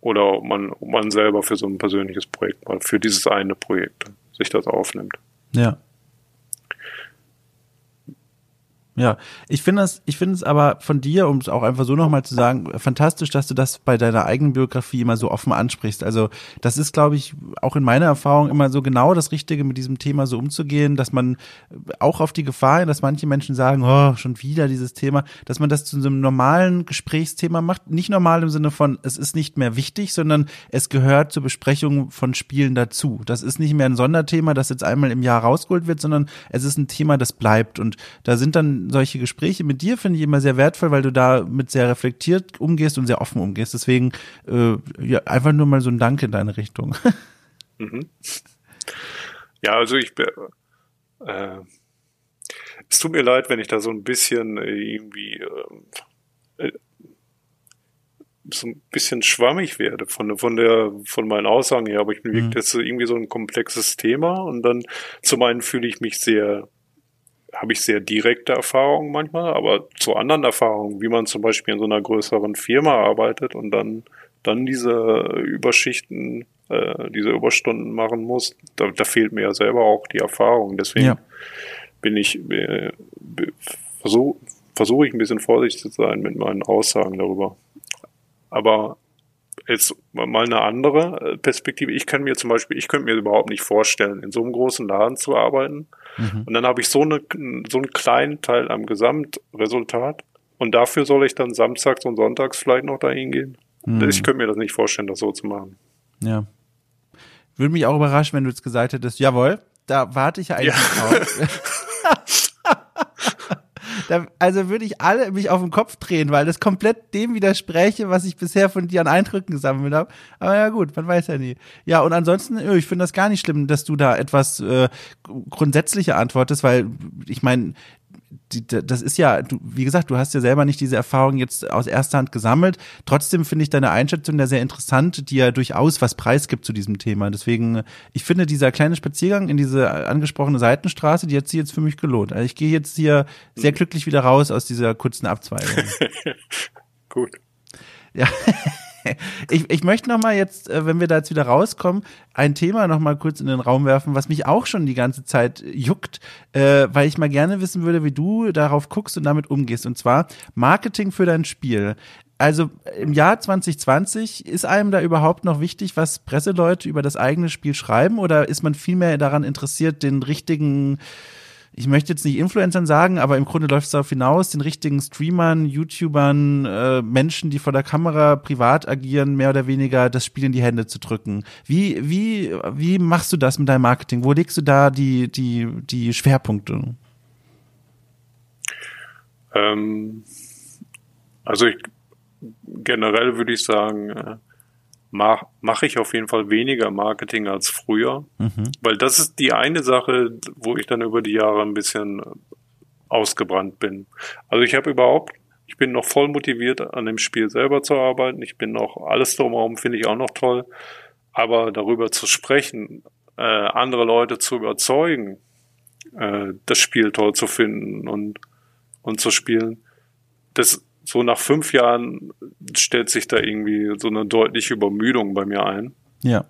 oder ob man, ob man selber für so ein persönliches Projekt mal, für dieses eine Projekt sich das aufnimmt. Ja. Ja, ich finde es, ich finde es aber von dir, um es auch einfach so nochmal zu sagen, fantastisch, dass du das bei deiner eigenen Biografie immer so offen ansprichst. Also das ist, glaube ich, auch in meiner Erfahrung immer so genau das Richtige, mit diesem Thema so umzugehen, dass man auch auf die Gefahr dass manche Menschen sagen, oh, schon wieder dieses Thema, dass man das zu so einem normalen Gesprächsthema macht. Nicht normal im Sinne von, es ist nicht mehr wichtig, sondern es gehört zur Besprechung von Spielen dazu. Das ist nicht mehr ein Sonderthema, das jetzt einmal im Jahr rausgeholt wird, sondern es ist ein Thema, das bleibt. Und da sind dann solche Gespräche mit dir finde ich immer sehr wertvoll, weil du da mit sehr reflektiert umgehst und sehr offen umgehst. Deswegen äh, ja, einfach nur mal so ein Dank in deine Richtung. Mhm. Ja, also ich äh, es tut mir leid, wenn ich da so ein bisschen irgendwie äh, äh, so ein bisschen schwammig werde von, von der, von meinen Aussagen her, aber ich bin mhm. jetzt irgendwie so ein komplexes Thema und dann zum einen fühle ich mich sehr habe ich sehr direkte Erfahrungen manchmal, aber zu anderen Erfahrungen, wie man zum Beispiel in so einer größeren Firma arbeitet und dann, dann diese Überschichten, äh, diese Überstunden machen muss, da, da fehlt mir ja selber auch die Erfahrung. Deswegen ja. bin ich, äh, versuche versuch ich ein bisschen vorsichtig zu sein mit meinen Aussagen darüber. Aber jetzt mal eine andere äh, Perspektive. Ich kann mir zum Beispiel, ich könnte mir überhaupt nicht vorstellen, in so einem großen Laden zu arbeiten. Mhm. Und dann habe ich so, eine, so einen kleinen Teil am Gesamtresultat. Und dafür soll ich dann samstags und sonntags vielleicht noch dahin gehen. Mhm. Ich könnte mir das nicht vorstellen, das so zu machen. Ja. Würde mich auch überraschen, wenn du jetzt gesagt hättest, jawohl, da warte ich eigentlich ja. drauf. Da, also würde ich alle mich auf den Kopf drehen, weil das komplett dem widerspräche, was ich bisher von dir an Eindrücken gesammelt habe. Aber ja gut, man weiß ja nie. Ja, und ansonsten, ich finde das gar nicht schlimm, dass du da etwas äh, grundsätzlicher antwortest, weil ich meine, die, das ist ja, du, wie gesagt, du hast ja selber nicht diese Erfahrung jetzt aus erster Hand gesammelt. Trotzdem finde ich deine Einschätzung da sehr interessant, die ja durchaus was preisgibt zu diesem Thema. Deswegen, ich finde, dieser kleine Spaziergang in diese angesprochene Seitenstraße, die hat sich jetzt für mich gelohnt. Also ich gehe jetzt hier sehr glücklich wieder raus aus dieser kurzen Abzweigung. Gut. Ja. ich, ich möchte noch mal jetzt, äh, wenn wir da jetzt wieder rauskommen, ein Thema noch mal kurz in den Raum werfen, was mich auch schon die ganze Zeit juckt, äh, weil ich mal gerne wissen würde, wie du darauf guckst und damit umgehst. Und zwar Marketing für dein Spiel. Also im Jahr 2020 ist einem da überhaupt noch wichtig, was Presseleute über das eigene Spiel schreiben oder ist man vielmehr daran interessiert, den richtigen ich möchte jetzt nicht Influencern sagen, aber im Grunde läuft es darauf hinaus, den richtigen Streamern, YouTubern, äh, Menschen, die vor der Kamera privat agieren, mehr oder weniger das Spiel in die Hände zu drücken. Wie, wie, wie machst du das mit deinem Marketing? Wo legst du da die, die, die Schwerpunkte? Ähm, also ich, generell würde ich sagen, äh, mache mach ich auf jeden Fall weniger Marketing als früher, mhm. weil das ist die eine Sache, wo ich dann über die Jahre ein bisschen ausgebrannt bin. Also ich habe überhaupt, ich bin noch voll motiviert, an dem Spiel selber zu arbeiten. Ich bin noch, alles drumherum finde ich auch noch toll. Aber darüber zu sprechen, äh, andere Leute zu überzeugen, äh, das Spiel toll zu finden und, und zu spielen, das, so nach fünf Jahren stellt sich da irgendwie so eine deutliche Übermüdung bei mir ein. Ja.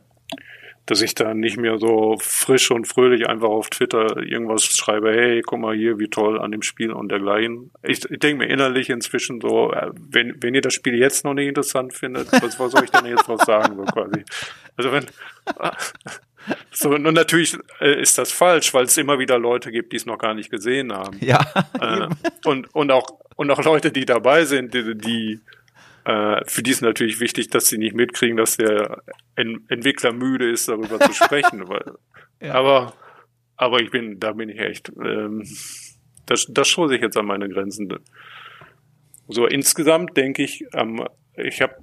Dass ich da nicht mehr so frisch und fröhlich einfach auf Twitter irgendwas schreibe, hey, guck mal hier, wie toll an dem Spiel und dergleichen. Ich, ich denke mir innerlich inzwischen so, äh, wenn, wenn ihr das Spiel jetzt noch nicht interessant findet, was, was soll ich denn jetzt was sagen, so quasi. Also wenn, so, und natürlich äh, ist das falsch, weil es immer wieder Leute gibt, die es noch gar nicht gesehen haben. Ja. Äh, und, und auch, und auch Leute, die dabei sind, die, die äh, für die ist natürlich wichtig, dass sie nicht mitkriegen, dass der en Entwickler müde ist, darüber zu sprechen. Weil, ja. Aber, aber ich bin, da bin ich echt, ähm, das, das stoße ich jetzt an meine Grenzen. So insgesamt denke ich, ähm, ich habe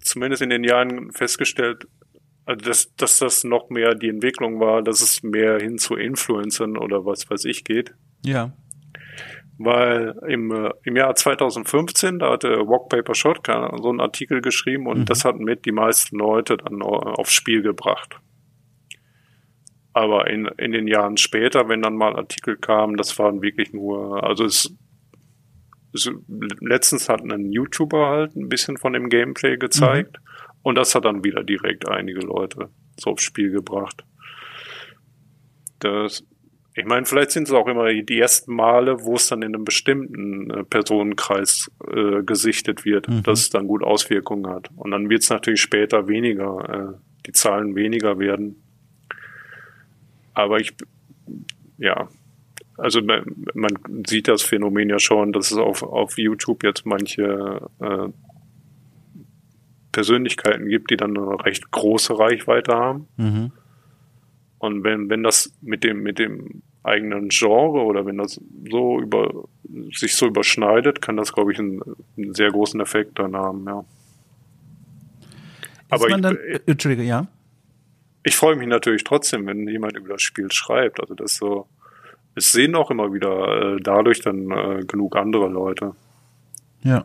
zumindest in den Jahren festgestellt, also dass, dass das noch mehr die Entwicklung war, dass es mehr hin zu Influencern oder was weiß ich geht. Ja. Weil im, äh, im Jahr 2015, da hatte Walk Paper Shotgun so einen Artikel geschrieben und mhm. das hatten mit die meisten Leute dann aufs Spiel gebracht. Aber in, in den Jahren später, wenn dann mal Artikel kamen, das waren wirklich nur, also es, es letztens hat ein YouTuber halt ein bisschen von dem Gameplay gezeigt mhm. und das hat dann wieder direkt einige Leute so aufs Spiel gebracht. Das, ich meine, vielleicht sind es auch immer die ersten Male, wo es dann in einem bestimmten äh, Personenkreis äh, gesichtet wird, mhm. dass es dann gut Auswirkungen hat. Und dann wird es natürlich später weniger, äh, die Zahlen weniger werden. Aber ich, ja, also man sieht das Phänomen ja schon, dass es auf, auf YouTube jetzt manche äh, Persönlichkeiten gibt, die dann eine recht große Reichweite haben. Mhm. Und wenn, wenn das mit dem, mit dem eigenen Genre oder wenn das so über, sich so überschneidet, kann das, glaube ich, einen, einen, sehr großen Effekt dann haben, ja. Aber ich, dann, äh, Entschuldige, ja. Ich freue mich natürlich trotzdem, wenn jemand über das Spiel schreibt. Also das so, es sehen auch immer wieder äh, dadurch dann äh, genug andere Leute. Ja.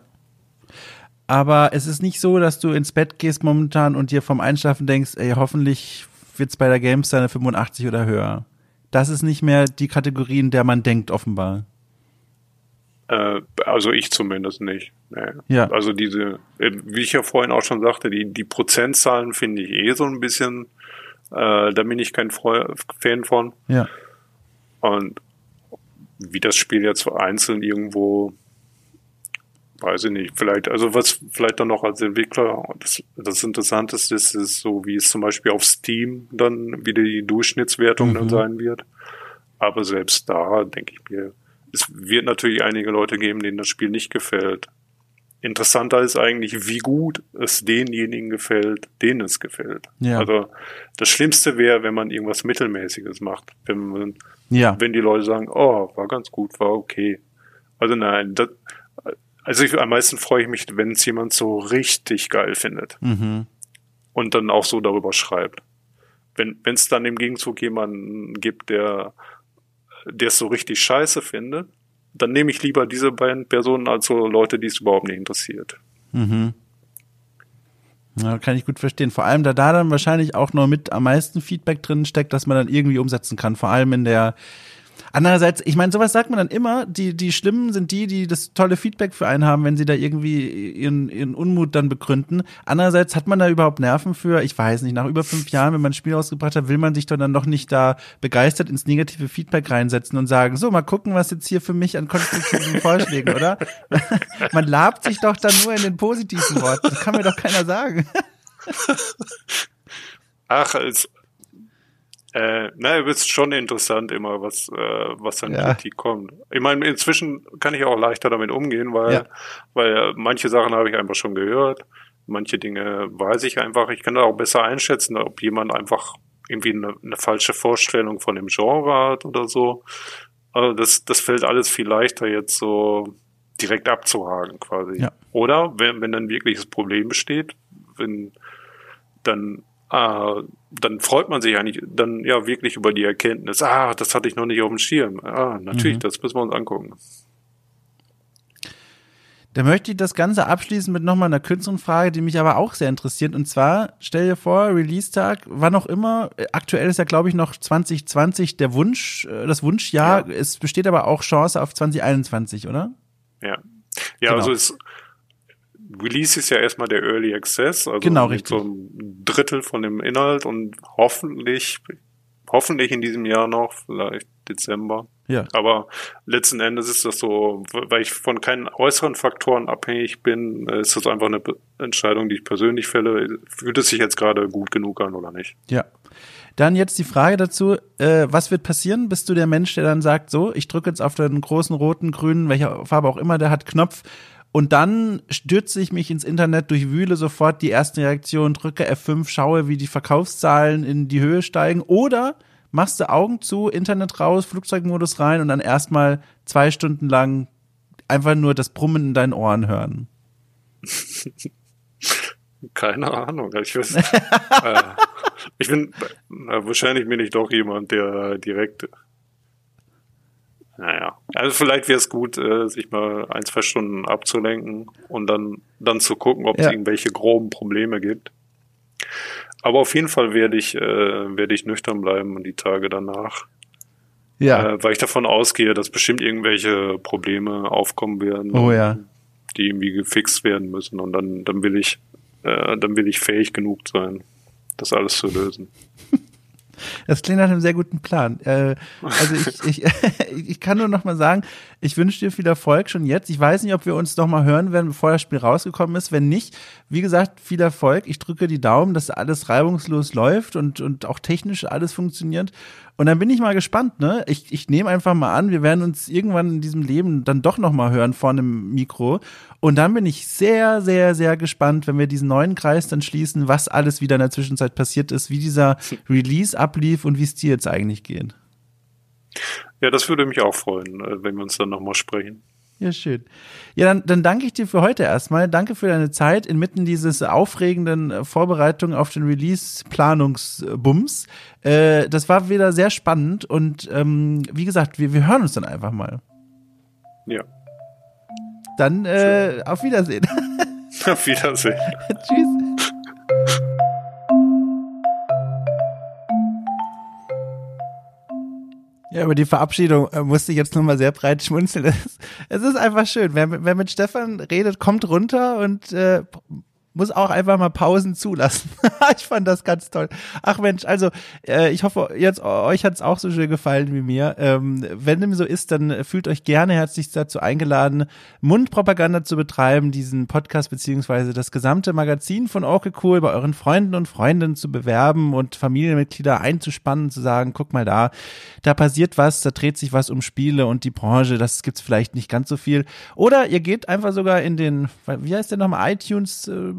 Aber es ist nicht so, dass du ins Bett gehst momentan und dir vom Einschlafen denkst, ey, hoffentlich wird es bei der Games eine 85 oder höher. Das ist nicht mehr die Kategorie, in der man denkt, offenbar. Äh, also ich zumindest nicht. Nee. Ja. Also diese, äh, wie ich ja vorhin auch schon sagte, die, die Prozentzahlen finde ich eh so ein bisschen, äh, da bin ich kein Freu Fan von. Ja. Und wie das Spiel jetzt einzeln irgendwo weiß ich nicht, vielleicht, also was vielleicht dann noch als Entwickler das, das Interessanteste ist, ist so, wie es zum Beispiel auf Steam dann wieder die Durchschnittswertung mhm. dann sein wird. Aber selbst da denke ich mir, es wird natürlich einige Leute geben, denen das Spiel nicht gefällt. Interessanter ist eigentlich, wie gut es denjenigen gefällt, denen es gefällt. Ja. Also das Schlimmste wäre, wenn man irgendwas Mittelmäßiges macht. Wenn, man, ja. wenn die Leute sagen, oh, war ganz gut, war okay. Also nein, das, also ich, am meisten freue ich mich, wenn es jemand so richtig geil findet. Mhm. Und dann auch so darüber schreibt. Wenn es dann im Gegenzug jemanden gibt, der es so richtig scheiße findet, dann nehme ich lieber diese beiden Personen als so Leute, die es überhaupt nicht interessiert. Mhm. Ja, kann ich gut verstehen. Vor allem, da da dann wahrscheinlich auch noch mit am meisten Feedback drin steckt, dass man dann irgendwie umsetzen kann. Vor allem in der Andererseits, ich meine, sowas sagt man dann immer, die, die Schlimmen sind die, die das tolle Feedback für einen haben, wenn sie da irgendwie ihren, ihren Unmut dann begründen. Andererseits hat man da überhaupt Nerven für, ich weiß nicht, nach über fünf Jahren, wenn man ein Spiel ausgebracht hat, will man sich doch dann noch nicht da begeistert ins negative Feedback reinsetzen und sagen, so, mal gucken, was jetzt hier für mich an konstruktiven Vorschlägen, oder? man labt sich doch dann nur in den positiven Worten. Das kann mir doch keiner sagen. Ach, es, äh, na, es ist schon interessant immer, was, äh, was an ja. Kritik kommt. Ich meine, inzwischen kann ich auch leichter damit umgehen, weil, ja. weil manche Sachen habe ich einfach schon gehört. Manche Dinge weiß ich einfach. Ich kann da auch besser einschätzen, ob jemand einfach irgendwie eine, eine falsche Vorstellung von dem Genre hat oder so. Also das, das fällt alles viel leichter jetzt so direkt abzuhaken quasi. Ja. Oder wenn, wenn dann wirklich das Problem besteht, wenn dann ah, dann freut man sich eigentlich dann ja wirklich über die Erkenntnis, ah, das hatte ich noch nicht auf dem Schirm. Ah, natürlich, mhm. das müssen wir uns angucken. Da möchte ich das Ganze abschließen mit nochmal einer kürzeren Frage, die mich aber auch sehr interessiert. Und zwar, stell dir vor, Release-Tag, wann auch immer, aktuell ist ja, glaube ich, noch 2020 der Wunsch, äh, das Wunschjahr. Ja. Es besteht aber auch Chance auf 2021, oder? Ja. Ja, genau. also es, Release ist ja erstmal der Early Access, also genau, richtig. so ein Drittel von dem Inhalt und hoffentlich, hoffentlich in diesem Jahr noch, vielleicht Dezember. Ja. Aber letzten Endes ist das so, weil ich von keinen äußeren Faktoren abhängig bin, ist das einfach eine Entscheidung, die ich persönlich fälle. Fühlt es sich jetzt gerade gut genug an oder nicht? Ja. Dann jetzt die Frage dazu, äh, was wird passieren? Bist du der Mensch, der dann sagt, so, ich drücke jetzt auf den großen roten, grünen, welcher Farbe auch immer, der hat Knopf und dann stürze ich mich ins Internet, durchwühle sofort die ersten Reaktionen, drücke F5, schaue, wie die Verkaufszahlen in die Höhe steigen oder machst du Augen zu, Internet raus, Flugzeugmodus rein und dann erstmal zwei Stunden lang einfach nur das Brummen in deinen Ohren hören? Keine Ahnung. Ich, weiß, äh, ich bin äh, wahrscheinlich bin ich doch jemand, der direkt. Naja, also vielleicht wäre es gut, äh, sich mal ein, zwei Stunden abzulenken und dann, dann zu gucken, ob es ja. irgendwelche groben Probleme gibt. Aber auf jeden Fall werde ich, äh, werde ich nüchtern bleiben und die Tage danach. Ja. Äh, weil ich davon ausgehe, dass bestimmt irgendwelche Probleme aufkommen werden. Oh ja. Die irgendwie gefixt werden müssen. Und dann, dann will ich, äh, dann will ich fähig genug sein, das alles zu lösen. Das klingt nach einem sehr guten Plan. Äh, also ich, ich, ich kann nur noch mal sagen, ich wünsche dir viel Erfolg schon jetzt. Ich weiß nicht, ob wir uns noch mal hören werden, bevor das Spiel rausgekommen ist. Wenn nicht, wie gesagt, viel Erfolg. Ich drücke die Daumen, dass alles reibungslos läuft und, und auch technisch alles funktioniert. Und dann bin ich mal gespannt, ne? Ich, ich nehme einfach mal an, wir werden uns irgendwann in diesem Leben dann doch noch mal hören vor einem Mikro. Und dann bin ich sehr, sehr, sehr gespannt, wenn wir diesen neuen Kreis dann schließen, was alles wieder in der Zwischenzeit passiert ist, wie dieser Release ablief und wie es dir jetzt eigentlich geht. Ja, das würde mich auch freuen, äh, wenn wir uns dann nochmal sprechen. Ja, schön. Ja, dann, dann danke ich dir für heute erstmal. Danke für deine Zeit inmitten dieses aufregenden äh, Vorbereitung auf den Release-Planungsbums. Äh, das war wieder sehr spannend und ähm, wie gesagt, wir, wir hören uns dann einfach mal. Ja. Dann äh, auf Wiedersehen. auf Wiedersehen. Tschüss. Ja, über die Verabschiedung äh, musste ich jetzt nochmal sehr breit schmunzeln. Es, es ist einfach schön. Wer, wer, mit Stefan redet, kommt runter und äh, muss auch einfach mal Pausen zulassen. ich fand das ganz toll. Ach Mensch, also äh, ich hoffe, jetzt euch hat es auch so schön gefallen wie mir. Ähm, wenn dem so ist, dann fühlt euch gerne herzlich dazu eingeladen, Mundpropaganda zu betreiben, diesen Podcast beziehungsweise das gesamte Magazin von Orke Cool bei euren Freunden und Freundinnen zu bewerben und Familienmitglieder einzuspannen, zu sagen, guck mal da, da passiert was, da dreht sich was um Spiele und die Branche, das gibt's vielleicht nicht ganz so viel. Oder ihr geht einfach sogar in den, wie heißt der nochmal, iTunes äh,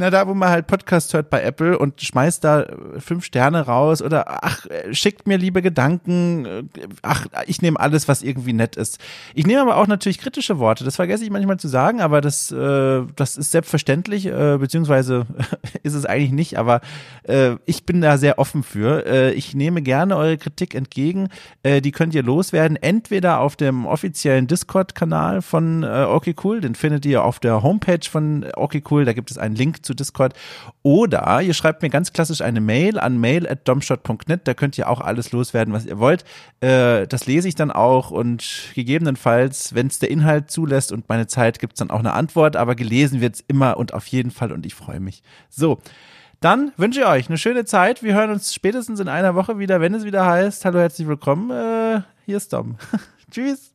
na, da, wo man halt Podcast hört bei Apple und schmeißt da äh, fünf Sterne raus oder ach, äh, schickt mir liebe Gedanken, äh, ach, ich nehme alles, was irgendwie nett ist. Ich nehme aber auch natürlich kritische Worte, das vergesse ich manchmal zu sagen, aber das, äh, das ist selbstverständlich, äh, beziehungsweise ist es eigentlich nicht, aber äh, ich bin da sehr offen für. Äh, ich nehme gerne eure Kritik entgegen, äh, die könnt ihr loswerden, entweder auf dem offiziellen Discord-Kanal von äh, Okay Cool, den findet ihr auf der Homepage von Okay Cool, da gibt es einen Link zu Discord. Oder ihr schreibt mir ganz klassisch eine Mail an mail.domshot.net. Da könnt ihr auch alles loswerden, was ihr wollt. Äh, das lese ich dann auch und gegebenenfalls, wenn es der Inhalt zulässt und meine Zeit, gibt es dann auch eine Antwort. Aber gelesen wird es immer und auf jeden Fall und ich freue mich. So. Dann wünsche ich euch eine schöne Zeit. Wir hören uns spätestens in einer Woche wieder, wenn es wieder heißt. Hallo, herzlich willkommen. Äh, hier ist Dom. Tschüss.